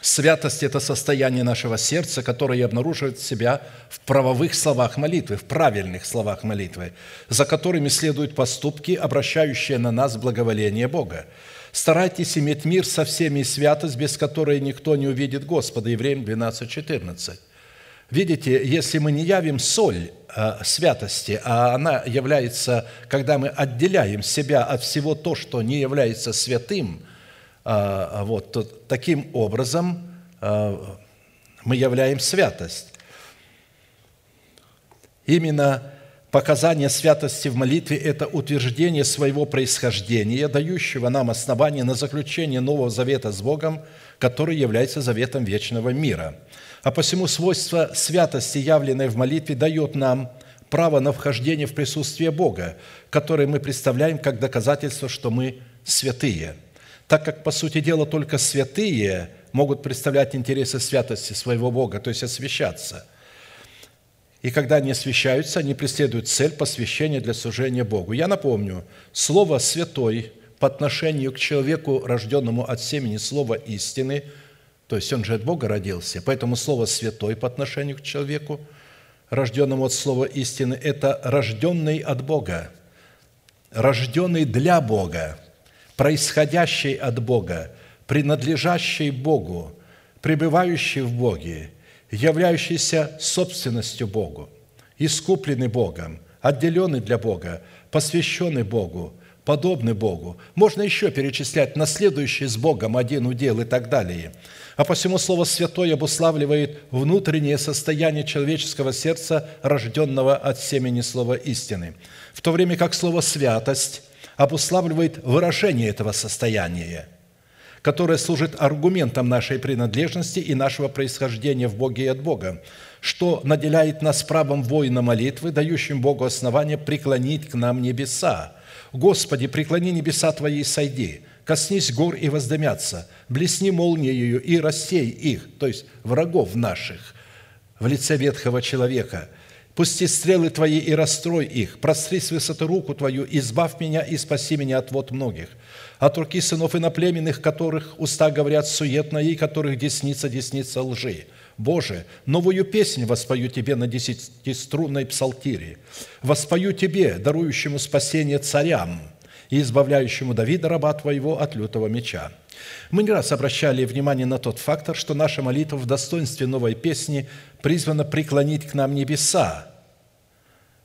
святость – это состояние нашего сердца, которое обнаруживает себя в правовых словах молитвы, в правильных словах молитвы, за которыми следуют поступки, обращающие на нас благоволение Бога. Старайтесь иметь мир со всеми и святость, без которой никто не увидит Господа. Евреям 12, 14. Видите, если мы не явим соль э, святости, а она является, когда мы отделяем себя от всего то, что не является святым – а вот, то таким образом а, мы являем святость. Именно показание святости в молитве – это утверждение своего происхождения, дающего нам основание на заключение Нового Завета с Богом, который является заветом вечного мира. А посему свойство святости, явленной в молитве, дает нам право на вхождение в присутствие Бога, которое мы представляем как доказательство, что мы святые – так как, по сути дела, только святые могут представлять интересы святости своего Бога, то есть освящаться. И когда они освящаются, они преследуют цель посвящения для служения Богу. Я напомню, слово «святой» по отношению к человеку, рожденному от семени слова истины, то есть он же от Бога родился, поэтому слово «святой» по отношению к человеку, рожденному от слова истины, это рожденный от Бога, рожденный для Бога, происходящей от Бога, принадлежащей Богу, пребывающей в Боге, являющейся собственностью Богу, искупленный Богом, отделенный для Бога, посвященный Богу, подобный Богу. Можно еще перечислять наследующий с Богом один удел и так далее. А посему слово «святой» обуславливает внутреннее состояние человеческого сердца, рожденного от семени слова истины. В то время как слово «святость» обуславливает выражение этого состояния. Которая служит аргументом нашей принадлежности и нашего происхождения в Боге и от Бога, что наделяет нас правом воина молитвы, дающим Богу основание преклонить к нам небеса. Господи, преклони небеса Твои и сойди, коснись гор и воздымятся, блесни молнией и рассей их, то есть врагов наших, в лице ветхого человека – Пусти стрелы Твои и расстрой их, простри с высоты руку Твою, избавь меня и спаси меня от вод многих от руки сынов иноплеменных, которых уста говорят суетно, и которых десница десница лжи. Боже, новую песнь воспою Тебе на десятиструнной псалтире. Воспою Тебе, дарующему спасение царям и избавляющему Давида, раба Твоего, от лютого меча. Мы не раз обращали внимание на тот фактор, что наша молитва в достоинстве новой песни призвана преклонить к нам небеса.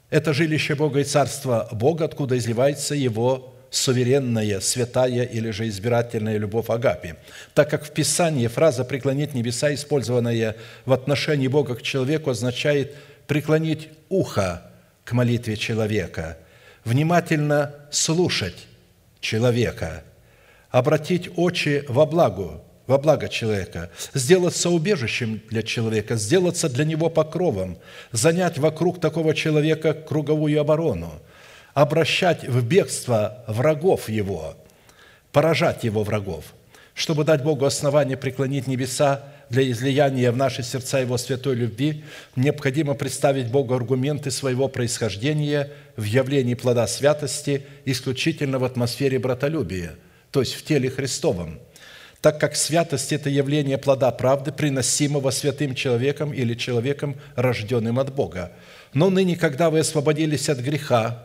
Это жилище Бога и Царства Бога, откуда изливается Его суверенная, святая или же избирательная любовь Агапи, так как в Писании фраза «преклонить небеса», использованная в отношении Бога к человеку, означает преклонить ухо к молитве человека, внимательно слушать человека, обратить очи во благо, во благо человека, сделаться убежищем для человека, сделаться для него покровом, занять вокруг такого человека круговую оборону – обращать в бегство врагов его, поражать его врагов, чтобы дать Богу основание преклонить небеса для излияния в наши сердца Его святой любви, необходимо представить Богу аргументы своего происхождения в явлении плода святости исключительно в атмосфере братолюбия, то есть в теле Христовом, так как святость – это явление плода правды, приносимого святым человеком или человеком, рожденным от Бога. Но ныне, когда вы освободились от греха,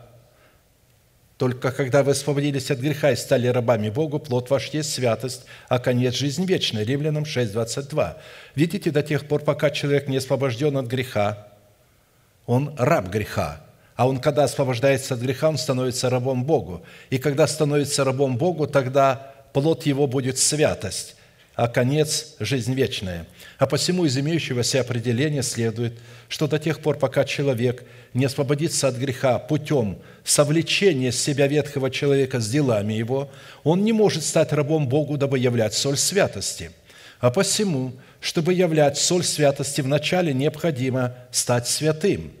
только когда вы освободились от греха и стали рабами Богу, плод ваш есть святость, а конец – жизнь вечная. Римлянам 6, 22. Видите, до тех пор, пока человек не освобожден от греха, он раб греха. А он, когда освобождается от греха, он становится рабом Богу. И когда становится рабом Богу, тогда плод его будет святость, а конец – жизнь вечная. А посему из имеющегося определения следует, что до тех пор, пока человек не освободится от греха путем совлечения с себя ветхого человека с делами его, он не может стать рабом Богу, дабы являть соль святости. А посему, чтобы являть соль святости, вначале необходимо стать святым.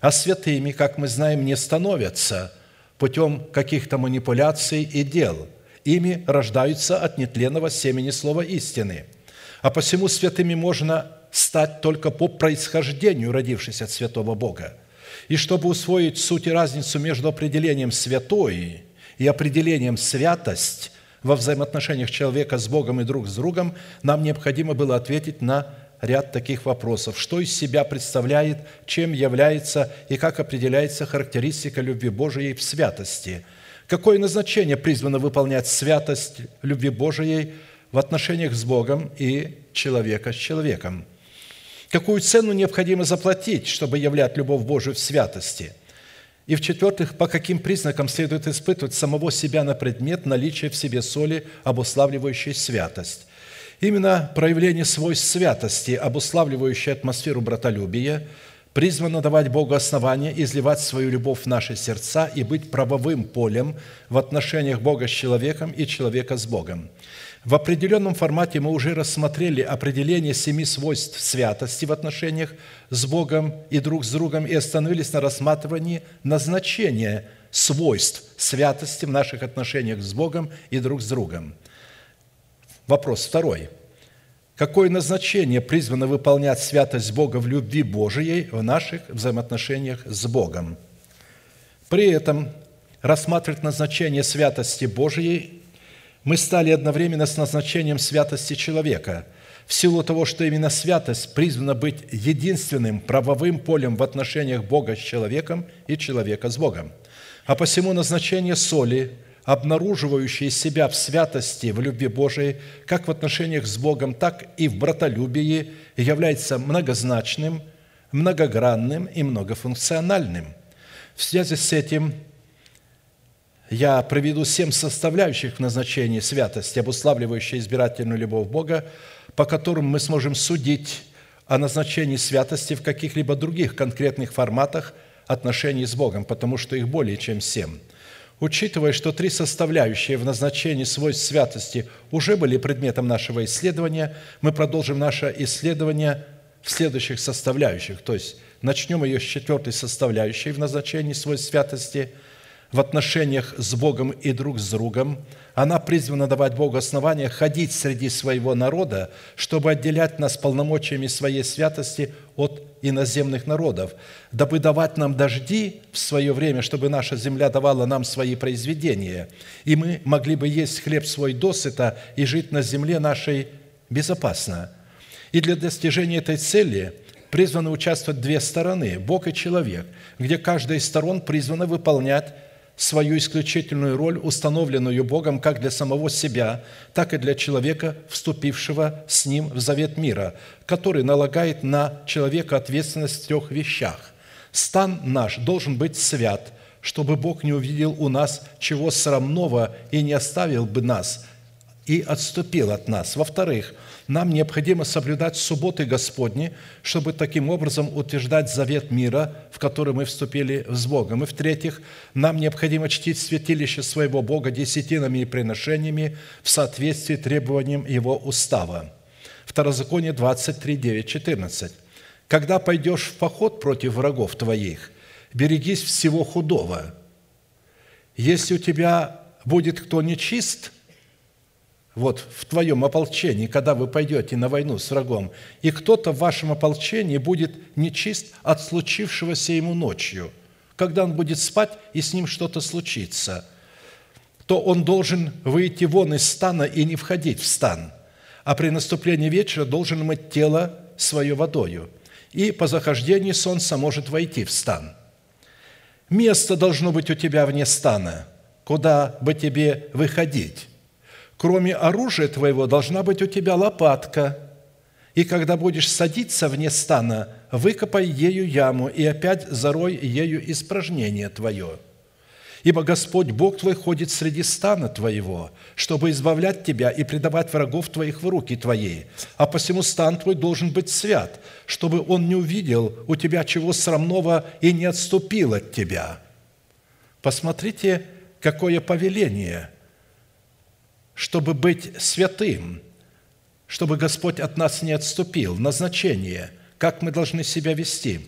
А святыми, как мы знаем, не становятся путем каких-то манипуляций и дел. Ими рождаются от нетленного семени слова истины – а посему святыми можно стать только по происхождению, родившись от святого Бога. И чтобы усвоить суть и разницу между определением «святой» и определением «святость» во взаимоотношениях человека с Богом и друг с другом, нам необходимо было ответить на ряд таких вопросов. Что из себя представляет, чем является и как определяется характеристика любви Божией в святости? Какое назначение призвано выполнять святость любви Божией – в отношениях с Богом и человека с человеком. Какую цену необходимо заплатить, чтобы являть любовь Божию в святости? И в-четвертых, по каким признакам следует испытывать самого себя на предмет наличия в себе соли, обуславливающей святость? Именно проявление свойств святости, обуславливающей атмосферу братолюбия, призвано давать Богу основание изливать свою любовь в наши сердца и быть правовым полем в отношениях Бога с человеком и человека с Богом – в определенном формате мы уже рассмотрели определение семи свойств святости в отношениях с Богом и друг с другом и остановились на рассматривании назначения свойств святости в наших отношениях с Богом и друг с другом. Вопрос второй. Какое назначение призвано выполнять святость Бога в любви Божией в наших взаимоотношениях с Богом? При этом рассматривать назначение святости Божией мы стали одновременно с назначением святости человека, в силу того, что именно святость призвана быть единственным правовым полем в отношениях Бога с человеком и человека с Богом. А посему назначение соли, обнаруживающей себя в святости, в любви Божией, как в отношениях с Богом, так и в братолюбии, является многозначным, многогранным и многофункциональным. В связи с этим – я проведу семь составляющих в святости, обуславливающие избирательную любовь Бога, по которым мы сможем судить о назначении святости в каких-либо других конкретных форматах отношений с Богом, потому что их более чем семь. Учитывая, что три составляющие в назначении свойств святости уже были предметом нашего исследования, мы продолжим наше исследование в следующих составляющих. То есть начнем ее с четвертой составляющей в назначении свойств святости – в отношениях с Богом и друг с другом. Она призвана давать Богу основания ходить среди своего народа, чтобы отделять нас полномочиями своей святости от иноземных народов, дабы давать нам дожди в свое время, чтобы наша земля давала нам свои произведения, и мы могли бы есть хлеб свой досыта и жить на земле нашей безопасно. И для достижения этой цели призваны участвовать две стороны – Бог и человек, где каждая из сторон призвана выполнять свою исключительную роль, установленную Богом как для самого себя, так и для человека, вступившего с Ним в завет мира, который налагает на человека ответственность в трех вещах. Стан наш должен быть свят, чтобы Бог не увидел у нас чего срамного и не оставил бы нас и отступил от нас. Во-вторых, нам необходимо соблюдать субботы Господни, чтобы таким образом утверждать завет мира, в который мы вступили с Богом. И в-третьих, нам необходимо чтить святилище своего Бога десятинами и приношениями в соответствии требованиям Его устава. Второзаконие 23, 9, 14. «Когда пойдешь в поход против врагов твоих, берегись всего худого. Если у тебя будет кто нечист – вот в твоем ополчении, когда вы пойдете на войну с врагом, и кто-то в вашем ополчении будет нечист от случившегося ему ночью, когда он будет спать, и с ним что-то случится, то он должен выйти вон из стана и не входить в стан, а при наступлении вечера должен мыть тело свое водою, и по захождении солнца может войти в стан. Место должно быть у тебя вне стана, куда бы тебе выходить Кроме оружия твоего должна быть у тебя лопатка, и когда будешь садиться вне стана, выкопай ею яму, и опять зарой ею испражнение твое. Ибо Господь Бог твой ходит среди стана твоего, чтобы избавлять тебя и предавать врагов твоих в руки твои. А посему стан твой должен быть свят, чтобы он не увидел у тебя чего срамного и не отступил от тебя». Посмотрите, какое повеление – чтобы быть святым, чтобы Господь от нас не отступил, назначение, как мы должны себя вести.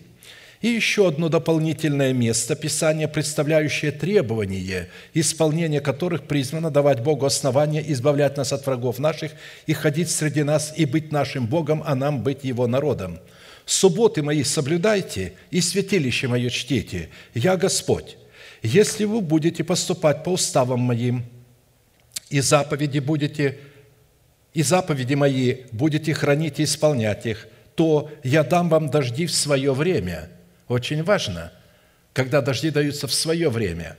И еще одно дополнительное место Писания, представляющее требования, исполнение которых призвано давать Богу основания избавлять нас от врагов наших и ходить среди нас и быть нашим Богом, а нам быть Его народом. «Субботы мои соблюдайте и святилище мое чтите, я Господь. Если вы будете поступать по уставам моим, и заповеди будете, и заповеди мои будете хранить и исполнять их, то я дам вам дожди в свое время. Очень важно, когда дожди даются в свое время.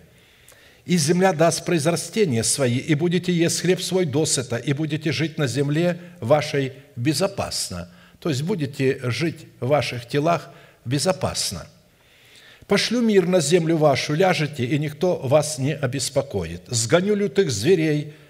И земля даст произрастения свои, и будете есть хлеб свой досыта, и будете жить на земле вашей безопасно. То есть будете жить в ваших телах безопасно. Пошлю мир на землю вашу, ляжете, и никто вас не обеспокоит. Сгоню лютых зверей –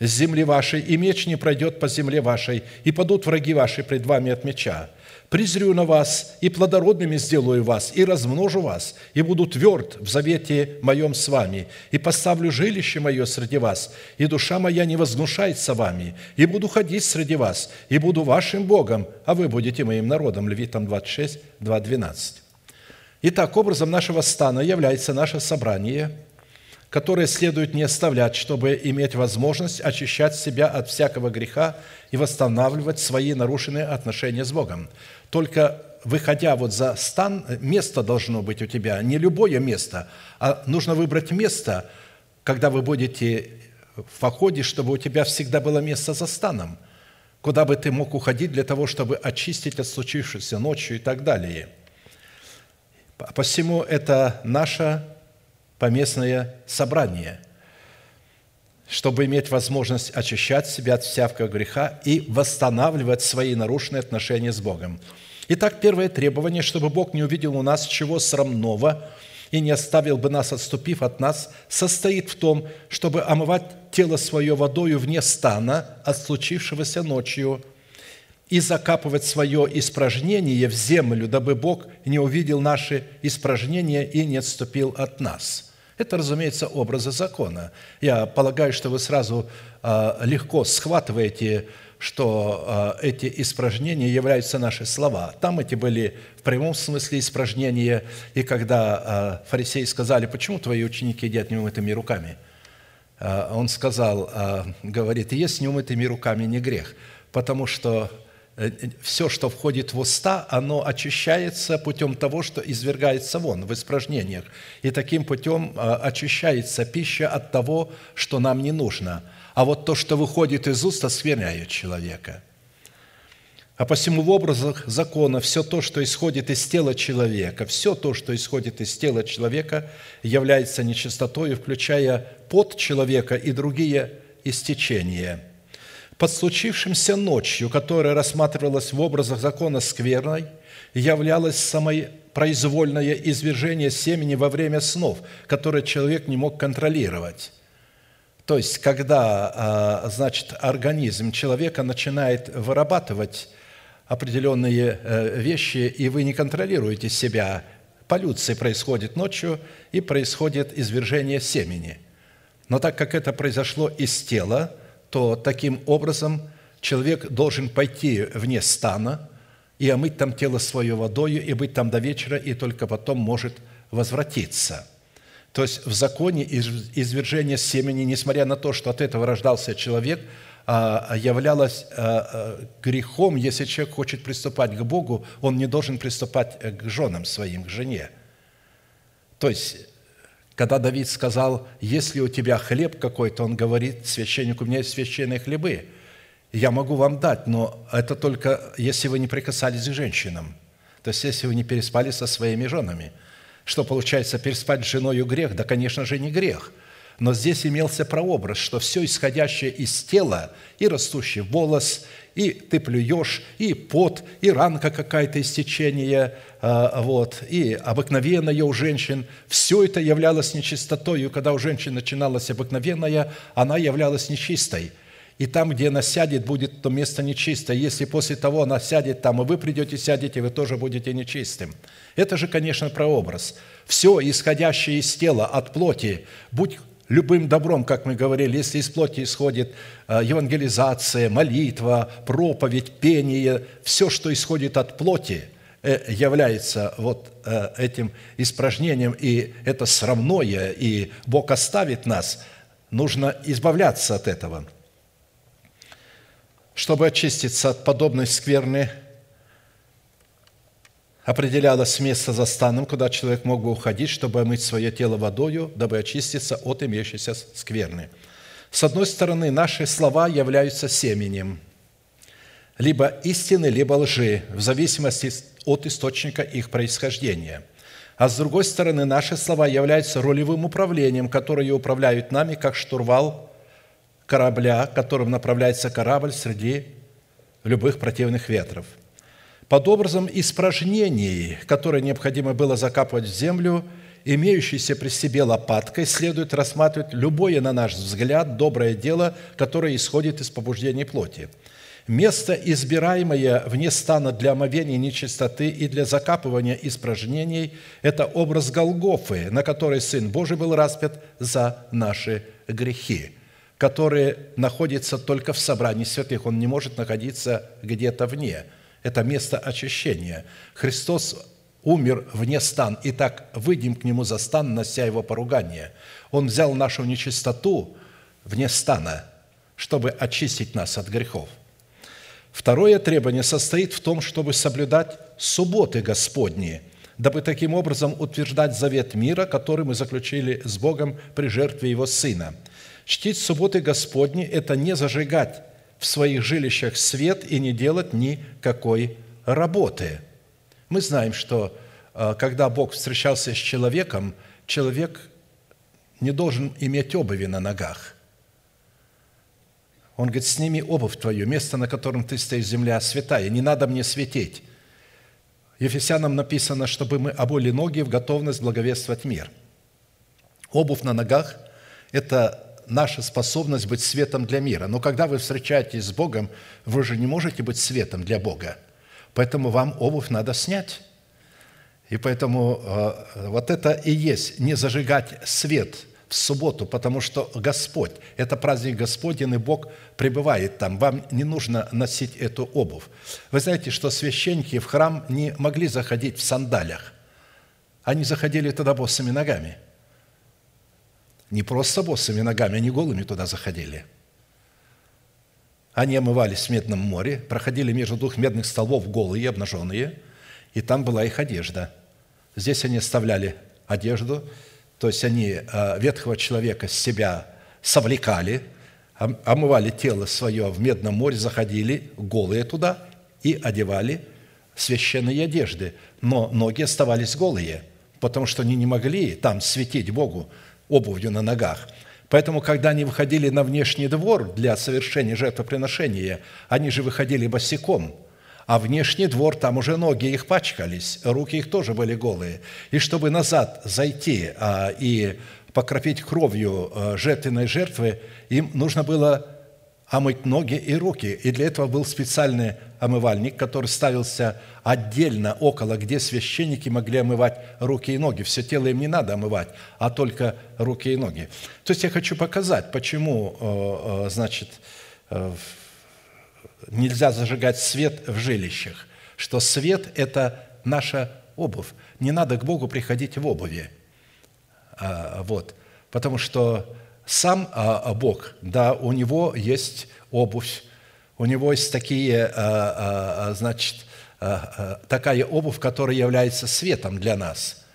с земли вашей, и меч не пройдет по земле вашей, и падут враги ваши пред вами от меча. Презрю на вас, и плодородными сделаю вас, и размножу вас, и буду тверд в завете моем с вами, и поставлю жилище мое среди вас, и душа моя не возгнушается вами, и буду ходить среди вас, и буду вашим Богом, а вы будете моим народом». Левитам 26, 2, 12. Итак, образом нашего стана является наше собрание – которые следует не оставлять, чтобы иметь возможность очищать себя от всякого греха и восстанавливать свои нарушенные отношения с Богом. Только выходя вот за стан, место должно быть у тебя, не любое место, а нужно выбрать место, когда вы будете в походе, чтобы у тебя всегда было место за станом, куда бы ты мог уходить для того, чтобы очистить от случившегося ночью и так далее. Посему это наша поместное собрание, чтобы иметь возможность очищать себя от всякого греха и восстанавливать свои нарушенные отношения с Богом. Итак, первое требование, чтобы Бог не увидел у нас чего срамного и не оставил бы нас, отступив от нас, состоит в том, чтобы омывать тело свое водою вне стана от случившегося ночью и закапывать свое испражнение в землю, дабы Бог не увидел наши испражнения и не отступил от нас – Это, разумеется, образы закона. Я полагаю, что вы сразу а, легко схватываете, что а, эти испражнения являются наши слова. Там эти были в прямом смысле испражнения. И когда а, фарисеи сказали, почему твои ученики едят неумытыми руками, он сказал, говорит, есть неумытыми руками не грех, потому что все, что входит в уста, оно очищается путем того, что извергается вон в испражнениях. И таким путем э, очищается пища от того, что нам не нужно. А вот то, что выходит из уст, оскверняет человека. А посему в образах закона все то, что исходит из тела человека, все то, что исходит из тела человека, является нечистотой, включая пот человека и другие истечения – под случившимся ночью, которая рассматривалась в образах закона скверной, являлось самое произвольное извержение семени во время снов, которое человек не мог контролировать. То есть, когда, а, значит, организм человека начинает вырабатывать определенные э, вещи, и вы не контролируете себя, полюция происходит ночью, и происходит извержение семени. Но так как это произошло из тела, то таким образом человек должен пойти вне стана и омыть там тело свое водою, и быть там до вечера, и только потом может возвратиться. То есть в законе извержение семени, несмотря на то, что от этого рождался человек, а, являлось а, а, грехом, если человек хочет приступать к Богу, он не должен приступать к женам своим, к жене. То есть когда Давид сказал, если у тебя хлеб какой-то, он говорит священнику, у меня есть священные хлебы, я могу вам дать, но это только если вы не прикасались к женщинам. То есть, если вы не переспали со своими женами. Что получается, переспать с женой грех? Да, конечно же, не грех – но здесь имелся прообраз, что все исходящее из тела, и растущий волос, и ты плюешь, и пот, и ранка какая-то истечение, а, вот, и обыкновенное у женщин, все это являлось нечистотой, и когда у женщин начиналась обыкновенная, она являлась нечистой. И там, где она сядет, будет то место нечистое. Если после того она сядет там, и вы придете, сядете, вы тоже будете нечистым. Это же, конечно, прообраз. Все, исходящее из тела, от плоти, будь любым добром, как мы говорили, если из плоти исходит э, евангелизация, молитва, проповедь, пение, все, что исходит от плоти, э, является вот э, этим испражнением, и это срамное, и Бог оставит нас, нужно избавляться от этого. Чтобы очиститься от подобной скверны, определялось место за станом, куда человек мог бы уходить, чтобы омыть свое тело водою, дабы очиститься от имеющейся скверны. С одной стороны, наши слова являются семенем, либо истины, либо лжи, в зависимости от источника их происхождения. А с другой стороны, наши слова являются рулевым управлением, которое управляют нами, как штурвал корабля, которым направляется корабль среди любых противных ветров – под образом испражнений, которые необходимо было закапывать в землю, имеющейся при себе лопаткой, следует рассматривать любое, на наш взгляд, доброе дело, которое исходит из побуждений плоти. Место, избираемое вне стана для омовения нечистоты и для закапывания испражнений – это образ Голгофы, на которой Сын Божий был распят за наши грехи, которые находятся только в собрании святых. Он не может находиться где-то вне – это место очищения. Христос умер вне стан, и так выйдем к Нему за стан, нося Его поругание. Он взял нашу нечистоту вне стана, чтобы очистить нас от грехов. Второе требование состоит в том, чтобы соблюдать субботы Господни, дабы таким образом утверждать завет мира, который мы заключили с Богом при жертве Его Сына. Чтить субботы Господни – это не зажигать в своих жилищах свет и не делать никакой работы. Мы знаем, что э, когда Бог встречался с человеком, человек не должен иметь обуви на ногах. Он говорит, сними обувь твою, место, на котором ты стоишь, земля святая, не надо мне светить. Ефесянам написано, чтобы мы обули ноги в готовность благовествовать мир. Обувь на ногах – это наша способность быть светом для мира. Но когда вы встречаетесь с Богом, вы же не можете быть светом для Бога. Поэтому вам обувь надо снять. И поэтому э, вот это и есть не зажигать свет в субботу, потому что Господь, это праздник Господень, и Бог пребывает там. Вам не нужно носить эту обувь. Вы знаете, что священники в храм не могли заходить в сандалях. Они заходили туда босыми ногами. Не просто босыми ногами, они голыми туда заходили. Они омывались в Медном море, проходили между двух медных столбов голые, обнаженные, и там была их одежда – Здесь они оставляли одежду, то есть они э, ветхого человека с себя совлекали, омывали тело свое в Медном море, заходили голые туда и одевали священные одежды. Но ноги оставались голые, потому что они не могли там светить Богу обувью на ногах. Поэтому, когда они выходили на внешний двор для совершения жертвоприношения, они же выходили босиком – а внешний двор, там уже ноги их пачкались, руки их тоже были голые. И чтобы назад зайти а, и покропить кровью а, жертвенной жертвы, им нужно было омыть ноги и руки. И для этого был специальный омывальник, который ставился отдельно около, где священники могли омывать руки и ноги. Все тело им не надо омывать, а только руки и ноги. То есть я хочу показать, почему, а, а, значит, в нельзя зажигать свет в жилищах, что свет – это наша обувь. Не надо к Богу приходить в обуви. А, вот. Потому что сам а, Бог, да, у Него есть обувь, у Него есть такие, а, значит, такая обувь, которая является светом для нас –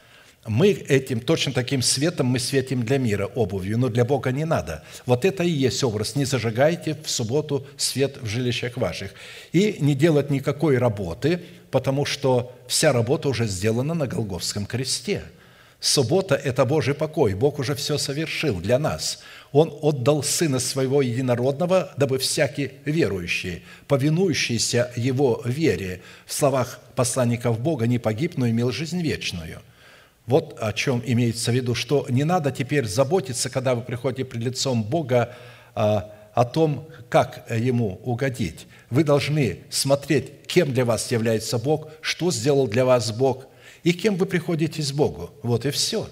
мы этим, точно таким светом мы светим для мира обувью, но для Бога не надо. Вот это и есть образ. Не зажигайте в субботу свет в жилищах ваших. И не делать никакой работы, потому что вся работа уже сделана на Голговском кресте. Суббота – это Божий покой. Бог уже все совершил для нас. Он отдал Сына Своего Единородного, дабы всякий верующий, повинующийся Его вере, в словах посланников Бога, не погиб, но имел жизнь вечную – вот о чем имеется в виду, что не надо теперь заботиться, когда вы приходите пред лицом Бога, а, о том, как Ему угодить. Вы должны смотреть, кем для вас является Бог, что сделал для вас Бог, и кем вы приходите с Богу. Вот и все.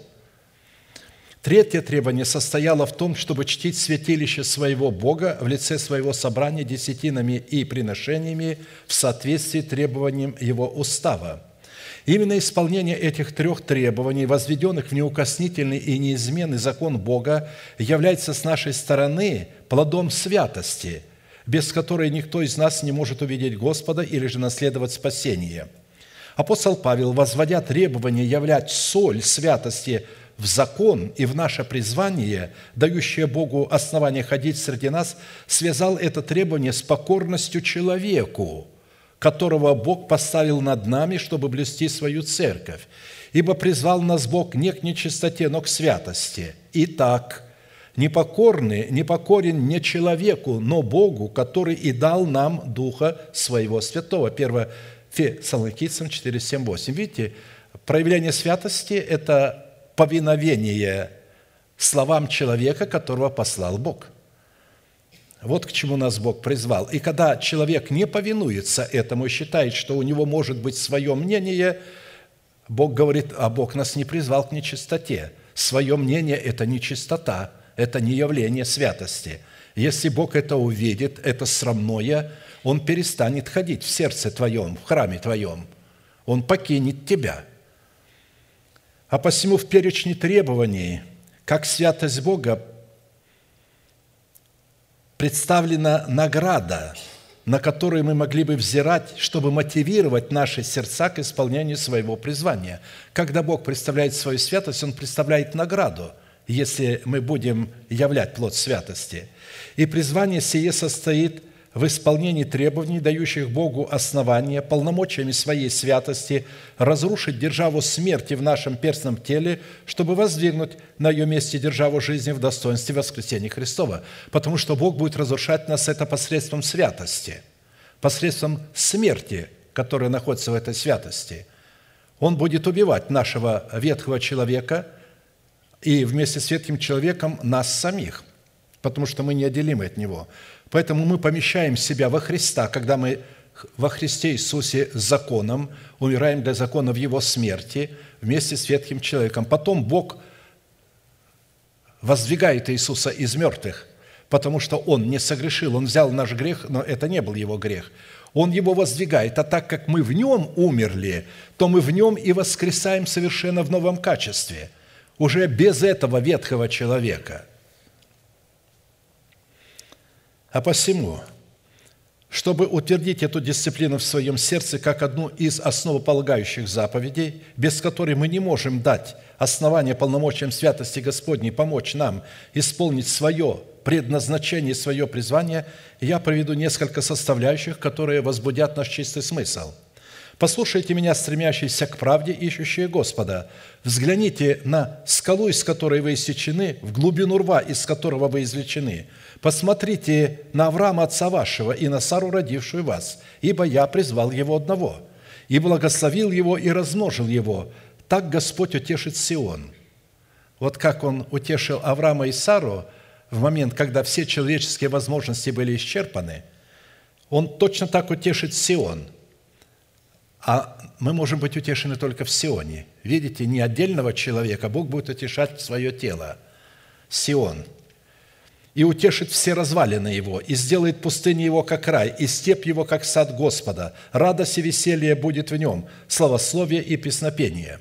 Третье требование состояло в том, чтобы чтить святилище своего Бога в лице своего собрания десятинами и приношениями в соответствии с требованием Его устава – Именно исполнение этих трех требований, возведенных в неукоснительный и неизменный закон Бога, является с нашей стороны плодом святости, без которой никто из нас не может увидеть Господа или же наследовать спасение. Апостол Павел, возводя требование являть соль святости в закон и в наше призвание, дающее Богу основание ходить среди нас, связал это требование с покорностью человеку – которого Бог поставил над нами, чтобы блюсти свою церковь. Ибо призвал нас Бог не к нечистоте, но к святости. Итак, непокорный, непокорен не человеку, но Богу, который и дал нам Духа Своего Святого. 1 Фессалоникийцам 4, 7, 8. Видите, проявление святости – это повиновение словам человека, которого послал Бог. Вот к чему нас Бог призвал. И когда человек не повинуется этому, считает, что у него может быть свое мнение, Бог говорит, а Бог нас не призвал к нечистоте. Свое мнение – это не чистота, это не явление святости. Если Бог это увидит, это срамное, Он перестанет ходить в сердце твоем, в храме твоем. Он покинет тебя. А посему в перечне требований, как святость Бога представлена награда, на которую мы могли бы взирать, чтобы мотивировать наши сердца к исполнению своего призвания. Когда Бог представляет свою святость, Он представляет награду, если мы будем являть плод святости. И призвание сие состоит – в исполнении требований, дающих Богу основания, полномочиями своей святости, разрушить державу смерти в нашем перстном теле, чтобы воздвигнуть на ее месте державу жизни в достоинстве воскресения Христова. Потому что Бог будет разрушать нас это посредством святости, посредством смерти, которая находится в этой святости. Он будет убивать нашего ветхого человека и вместе с ветхим человеком нас самих – потому что мы неотделимы от Него. Поэтому мы помещаем себя во Христа, когда мы во Христе Иисусе законом, умираем для закона в Его смерти вместе с ветхим человеком. Потом Бог воздвигает Иисуса из мертвых, потому что Он не согрешил, Он взял наш грех, но это не был Его грех. Он его воздвигает, а так как мы в нем умерли, то мы в нем и воскресаем совершенно в новом качестве, уже без этого ветхого человека. А посему – чтобы утвердить эту дисциплину в своем сердце как одну из основополагающих заповедей, без которой мы не можем дать основание полномочиям святости Господней помочь нам исполнить свое предназначение, свое призвание, я приведу несколько составляющих, которые возбудят наш чистый смысл – Послушайте меня, стремящиеся к правде, ищущие Господа. Взгляните на скалу, из которой вы иссечены, в глубину рва, из которого вы извлечены – Посмотрите на Авраама, отца вашего, и на Сару, родившую вас, ибо я призвал его одного, и благословил его, и размножил его. Так Господь утешит Сион». Вот как Он утешил Авраама и Сару в момент, когда все человеческие возможности были исчерпаны, Он точно так утешит Сион. А мы можем быть утешены только в Сионе. Видите, не отдельного человека, Бог будет утешать свое тело. Сион – и утешит все развалины его, и сделает пустыню его, как рай, и степь его, как сад Господа. Радость и веселье будет в нем, славословие и песнопение.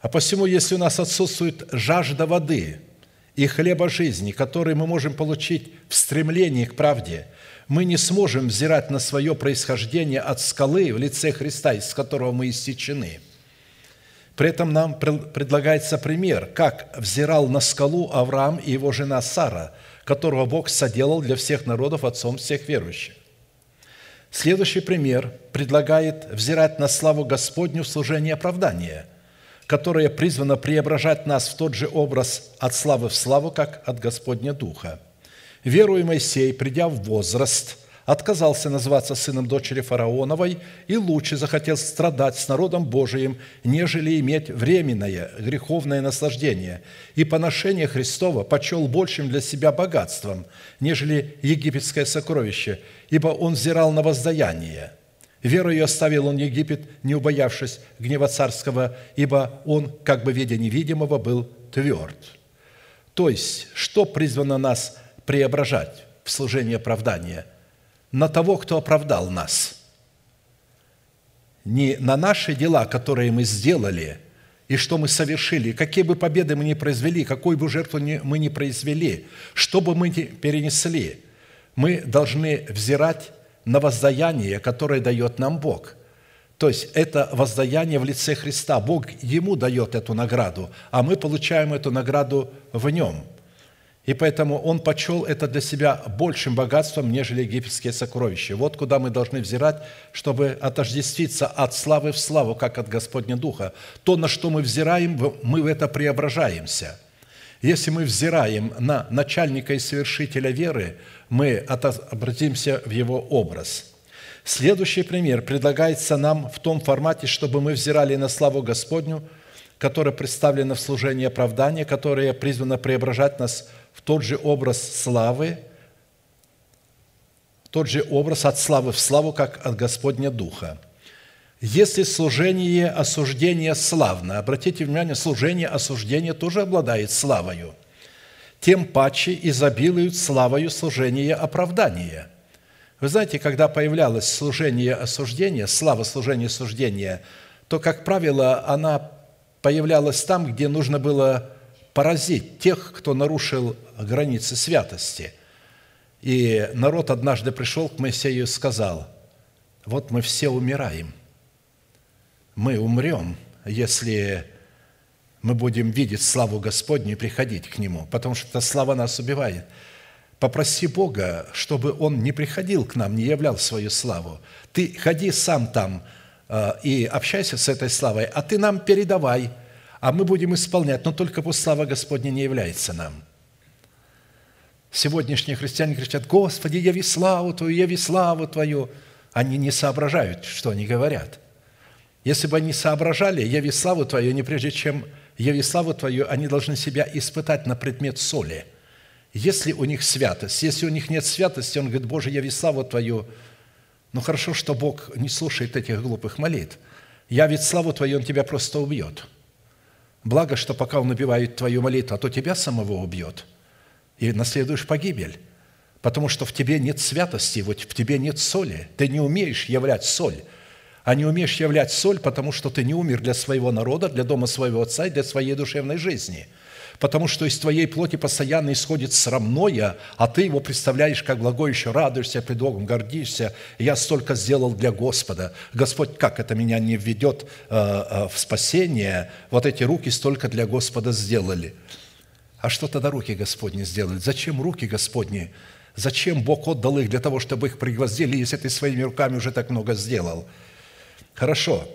А посему, если у нас отсутствует жажда воды и хлеба жизни, который мы можем получить в стремлении к правде, мы не сможем взирать на свое происхождение от скалы в лице Христа, из которого мы иссечены – при этом нам предлагается пример, как взирал на скалу Авраам и его жена Сара, которого Бог соделал для всех народов отцом всех верующих. Следующий пример предлагает взирать на славу Господню в служении оправдания, которое призвано преображать нас в тот же образ от славы в славу, как от Господня Духа. Веруя Моисей, придя в возраст – отказался называться сыном дочери фараоновой и лучше захотел страдать с народом Божиим, нежели иметь временное греховное наслаждение, и поношение Христова почел большим для себя богатством, нежели египетское сокровище, ибо он взирал на воздаяние. Верою оставил он Египет, не убоявшись гнева царского, ибо он, как бы видя невидимого, был тверд. То есть, что призвано нас преображать в служении оправдания – на того, кто оправдал нас. Не на наши дела, которые мы сделали, и что мы совершили, какие бы победы мы ни произвели, какую бы жертву мы ни произвели, что бы мы ни перенесли, мы должны взирать на воздаяние, которое дает нам Бог. То есть это воздаяние в лице Христа. Бог Ему дает эту награду, а мы получаем эту награду в Нем – и поэтому он почел это для себя большим богатством, нежели египетские сокровища. Вот куда мы должны взирать, чтобы отождествиться от славы в славу, как от Господня Духа. То, на что мы взираем, мы в это преображаемся. Если мы взираем на начальника и совершителя веры, мы обратимся в его образ. Следующий пример предлагается нам в том формате, чтобы мы взирали на славу Господню, которая представлена в служении оправдания, которая призвана преображать нас в тот же образ славы, тот же образ от славы в славу, как от Господня Духа. Если служение осуждения славно, обратите внимание, служение осуждения тоже обладает славою, тем паче изобилуют славою служение оправдания. Вы знаете, когда появлялось служение осуждения, слава служения осуждения, то, как правило, она появлялась там, где нужно было поразить тех, кто нарушил границы святости. И народ однажды пришел к Моисею и сказал, вот мы все умираем. Мы умрем, если мы будем видеть славу Господню и приходить к Нему, потому что эта слава нас убивает. Попроси Бога, чтобы Он не приходил к нам, не являл свою славу. Ты ходи сам там э, и общайся с этой славой, а ты нам передавай – а мы будем исполнять, но только пусть слава Господня не является нам. Сегодняшние христиане кричат, «Господи, яви славу Твою, яви славу Твою!» Они не соображают, что они говорят. Если бы они соображали, яви славу Твою, не прежде чем яви славу Твою, они должны себя испытать на предмет соли. Если у них святость, если у них нет святости, он говорит, «Боже, яви славу Твою», Ну хорошо, что Бог не слушает этих глупых молитв. Я ведь славу Твою, Он тебя просто убьет. Благо, что пока Он убивает твою молитву, а то тебя самого убьет, и наследуешь погибель. Потому что в тебе нет святости, вот в тебе нет соли. Ты не умеешь являть соль. А не умеешь являть соль, потому что ты не умер для своего народа, для дома своего отца и для своей душевной жизни – потому что из твоей плоти постоянно исходит срамное, а ты его представляешь как благое, еще радуешься пред Богом, гордишься. Я столько сделал для Господа. Господь, как это меня не введет э, э, в спасение, вот эти руки столько для Господа сделали. А что тогда руки Господни сделали? Зачем руки Господни? Зачем Бог отдал их для того, чтобы их пригвоздили, если ты своими руками уже так много сделал? Хорошо.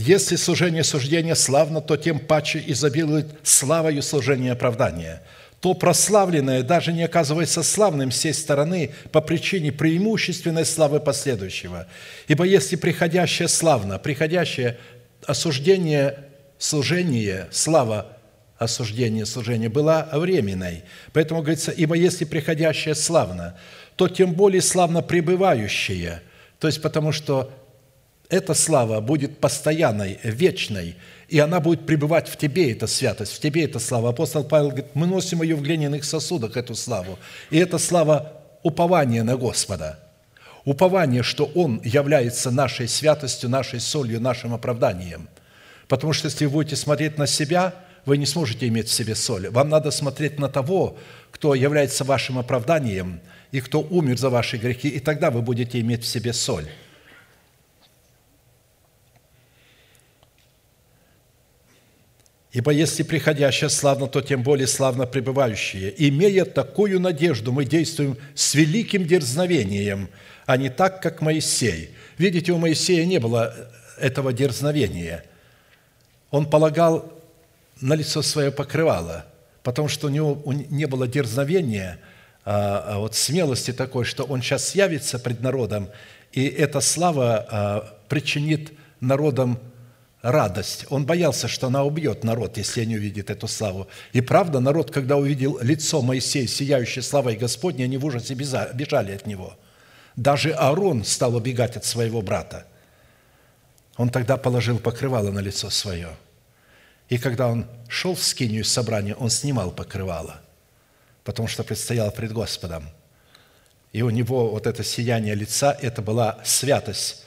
Если служение суждения славно, то тем паче изобилует славою служения оправдания. То прославленное даже не оказывается славным с сей стороны по причине преимущественной славы последующего. Ибо если приходящее славно, приходящее осуждение, служение, слава осуждение, служение была временной. Поэтому говорится, ибо если приходящее славно, то тем более славно пребывающее. То есть потому что эта слава будет постоянной, вечной, и она будет пребывать в тебе, эта святость, в тебе эта слава. Апостол Павел говорит, мы носим ее в глиняных сосудах, эту славу. И эта слава – упование на Господа. Упование, что Он является нашей святостью, нашей солью, нашим оправданием. Потому что если вы будете смотреть на себя, вы не сможете иметь в себе соль. Вам надо смотреть на того, кто является вашим оправданием и кто умер за ваши грехи, и тогда вы будете иметь в себе соль. Ибо если приходящее славно, то тем более славно пребывающее. Имея такую надежду, мы действуем с великим дерзновением, а не так, как Моисей. Видите, у Моисея не было этого дерзновения. Он полагал на лицо свое покрывало, потому что у него не было дерзновения, а, а вот смелости такой, что он сейчас явится пред народом, и эта слава а, причинит народам радость. Он боялся, что она убьет народ, если они увидят эту славу. И правда, народ, когда увидел лицо Моисея, сияющее славой Господней, они в ужасе бежали от него. Даже Аарон стал убегать от своего брата. Он тогда положил покрывало на лицо свое. И когда он шел в скинию собрания, он снимал покрывало, потому что предстоял пред Господом. И у него вот это сияние лица, это была святость,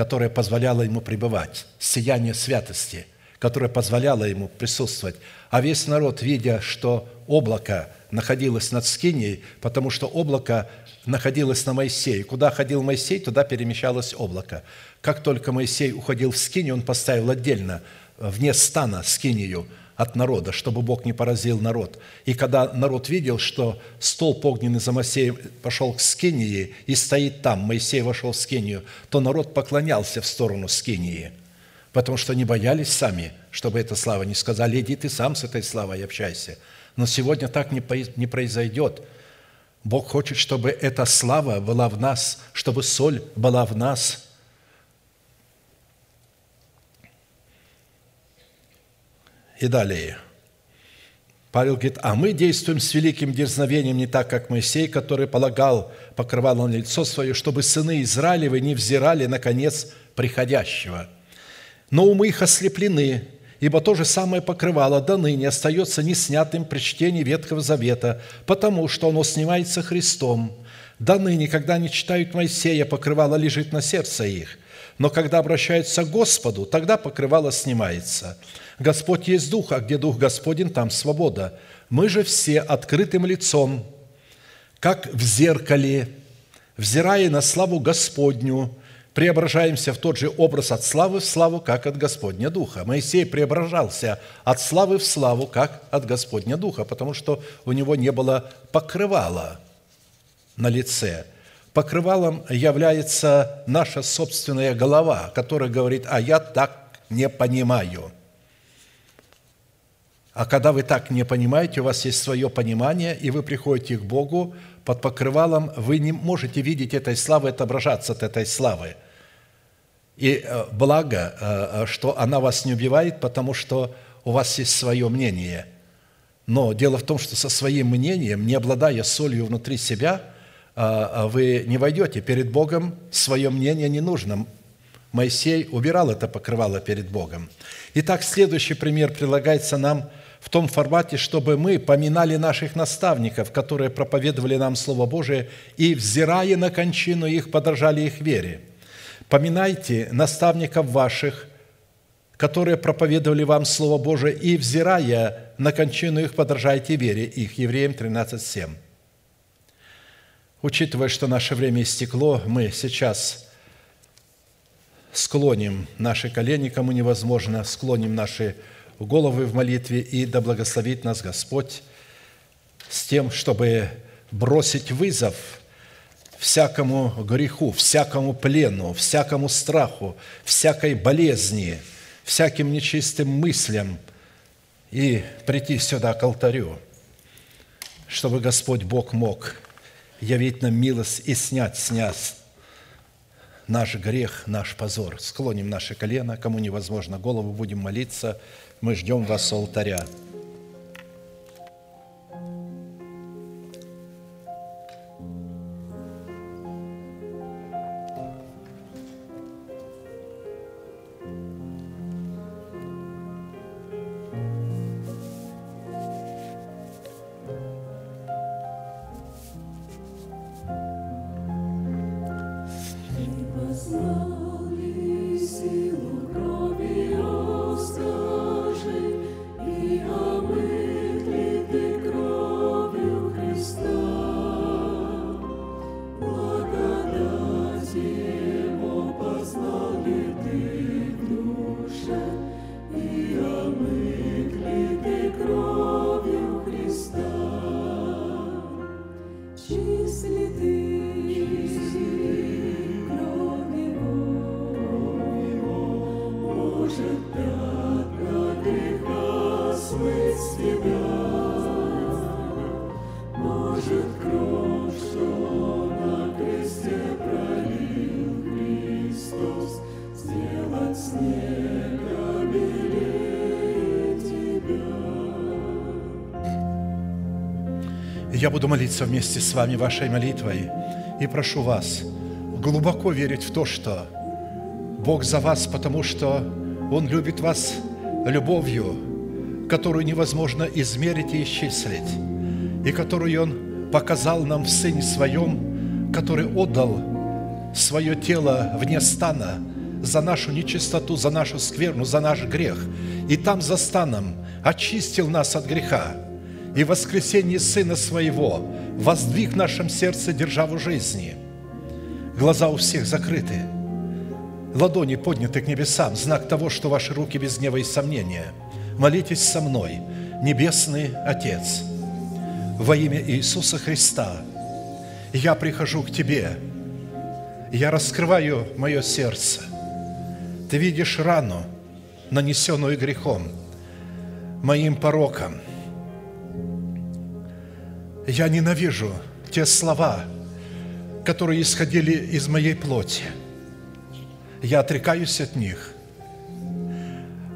которое позволяло ему пребывать, сияние святости, которое позволяло ему присутствовать. А весь народ, видя, что облако находилось над Скинией, потому что облако находилось на Моисее. Куда ходил Моисей, туда перемещалось облако. Как только Моисей уходил в Скинию, он поставил отдельно, вне стана Скинию – от народа, чтобы Бог не поразил народ. И когда народ видел, что столб огненный за Моисеем пошел к Скинии и стоит там, Моисей вошел в Скинию, то народ поклонялся в сторону Скинии, потому что не боялись сами, чтобы эта слава не сказали, иди ты сам с этой славой общайся. Но сегодня так не произойдет. Бог хочет, чтобы эта слава была в нас, чтобы соль была в нас – И далее. Павел говорит, а мы действуем с великим дерзновением не так, как Моисей, который полагал покрывало на лицо свое, чтобы сыны Израилевы не взирали на конец приходящего. Но умы их ослеплены, ибо то же самое покрывало до ныне остается неснятым при чтении Ветхого Завета, потому что оно снимается Христом. До ныне, когда они читают Моисея, покрывало лежит на сердце их, но когда обращаются к Господу, тогда покрывало снимается – Господь есть Дух, а где Дух Господень, там свобода. Мы же все открытым лицом, как в зеркале, взирая на славу Господню, преображаемся в тот же образ от славы в славу, как от Господня Духа. Моисей преображался от славы в славу, как от Господня Духа, потому что у него не было покрывала на лице. Покрывалом является наша собственная голова, которая говорит, а я так не понимаю – а когда вы так не понимаете, у вас есть свое понимание, и вы приходите к Богу под покрывалом, вы не можете видеть этой славы, отображаться от этой славы. И э, благо, э, что она вас не убивает, потому что у вас есть свое мнение. Но дело в том, что со своим мнением, не обладая солью внутри себя, вы не войдете. Перед Богом свое мнение не нужно. Моисей убирал это покрывало перед Богом. Итак, следующий пример прилагается нам в том формате, чтобы мы поминали наших наставников, которые проповедовали нам Слово Божие, и, взирая на кончину их, подражали их вере. Поминайте наставников ваших, которые проповедовали вам Слово Божие, и, взирая на кончину их, подражайте вере их. Евреям 13:7. Учитывая, что наше время истекло, мы сейчас склоним наши колени, кому невозможно, склоним наши головы в молитве, и да благословит нас Господь с тем, чтобы бросить вызов всякому греху, всякому плену, всякому страху, всякой болезни – всяким нечистым мыслям и прийти сюда к алтарю, чтобы Господь Бог мог явить нам милость и снять с наш грех, наш позор. Склоним наши колено, кому невозможно голову, будем молиться. Мы ждем вас у алтаря. Я буду молиться вместе с вами вашей молитвой и прошу вас глубоко верить в то, что Бог за вас, потому что Он любит вас любовью, которую невозможно измерить и исчислить, и которую Он показал нам в Сыне Своем, который отдал свое тело вне стана за нашу нечистоту, за нашу скверну, за наш грех. И там за станом очистил нас от греха – и воскресение Сына Своего воздвиг в нашем сердце державу жизни. Глаза у всех закрыты, ладони подняты к небесам, знак того, что ваши руки без гнева и сомнения. Молитесь со мной, Небесный Отец, во имя Иисуса Христа, я прихожу к Тебе, я раскрываю мое сердце. Ты видишь рану, нанесенную грехом, моим пороком – я ненавижу те слова, которые исходили из моей плоти. Я отрекаюсь от них.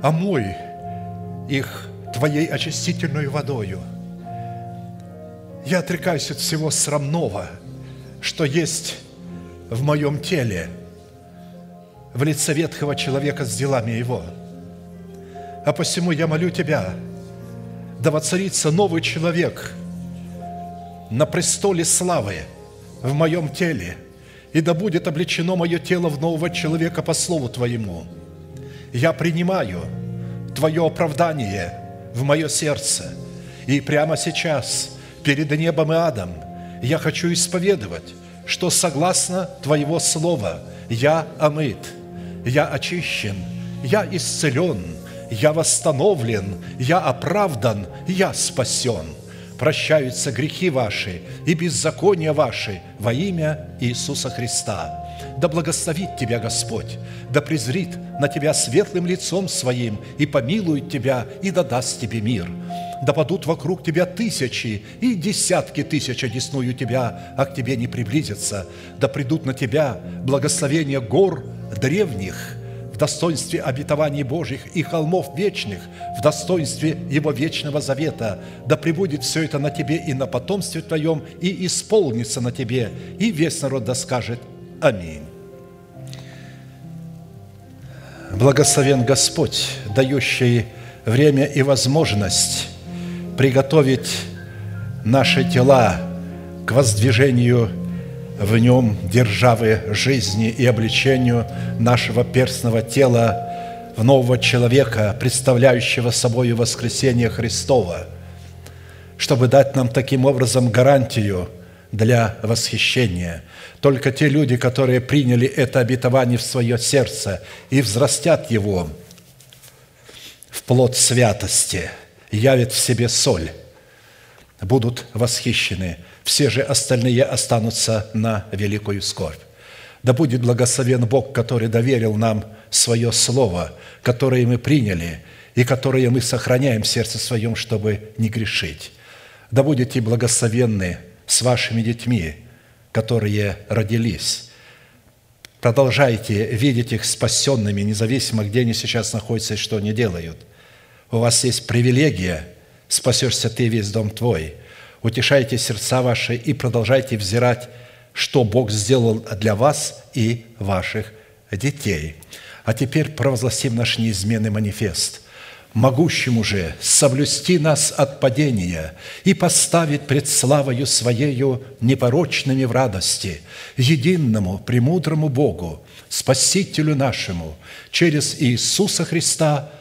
Омой их Твоей очистительной водою. Я отрекаюсь от всего срамного, что есть в моем теле, в лице ветхого человека с делами его. А посему я молю Тебя, да воцарится новый человек – на престоле славы в моем теле, и да будет облечено мое тело в нового человека по слову Твоему. Я принимаю Твое оправдание в мое сердце, и прямо сейчас, перед небом и адом, я хочу исповедовать, что согласно Твоего Слова я омыт, я очищен, я исцелен, я восстановлен, я оправдан, я спасен – прощаются грехи ваши и беззакония ваши во имя Иисуса Христа. Да благословит тебя Господь, да презрит на тебя светлым лицом своим и помилует тебя и да даст тебе мир. Да падут вокруг тебя тысячи и десятки тысяч одесную тебя, а к тебе не приблизятся. Да придут на тебя благословения гор древних в достоинстве обетований Божьих и холмов вечных в достоинстве Его вечного завета. Да пребудет все это на тебе и на потомстве твоем, и исполнится на тебе, и весь народ да скажет Аминь. Благословен Господь, дающий время и возможность приготовить наши тела к воздвижению в нем державы жизни и обличению нашего перстного тела в нового человека, представляющего собой воскресение Христова, чтобы дать нам таким образом гарантию для восхищения. Только те люди, которые приняли это обетование в свое сердце и взрастят его в плод святости, явят в себе соль, будут восхищены – все же остальные останутся на великую скорбь. Да будет благословен Бог, который доверил нам свое Слово, которое мы приняли и которое мы сохраняем в сердце своем, чтобы не грешить. Да будете благословенны с вашими детьми, которые родились. Продолжайте видеть их спасенными, независимо, где они сейчас находятся и что они делают. У вас есть привилегия, спасешься ты весь дом твой – утешайте сердца ваши и продолжайте взирать, что Бог сделал для вас и ваших детей. А теперь провозгласим наш неизменный манифест – могущему же соблюсти нас от падения и поставить пред славою Своею непорочными в радости, единому, премудрому Богу, Спасителю нашему, через Иисуса Христа –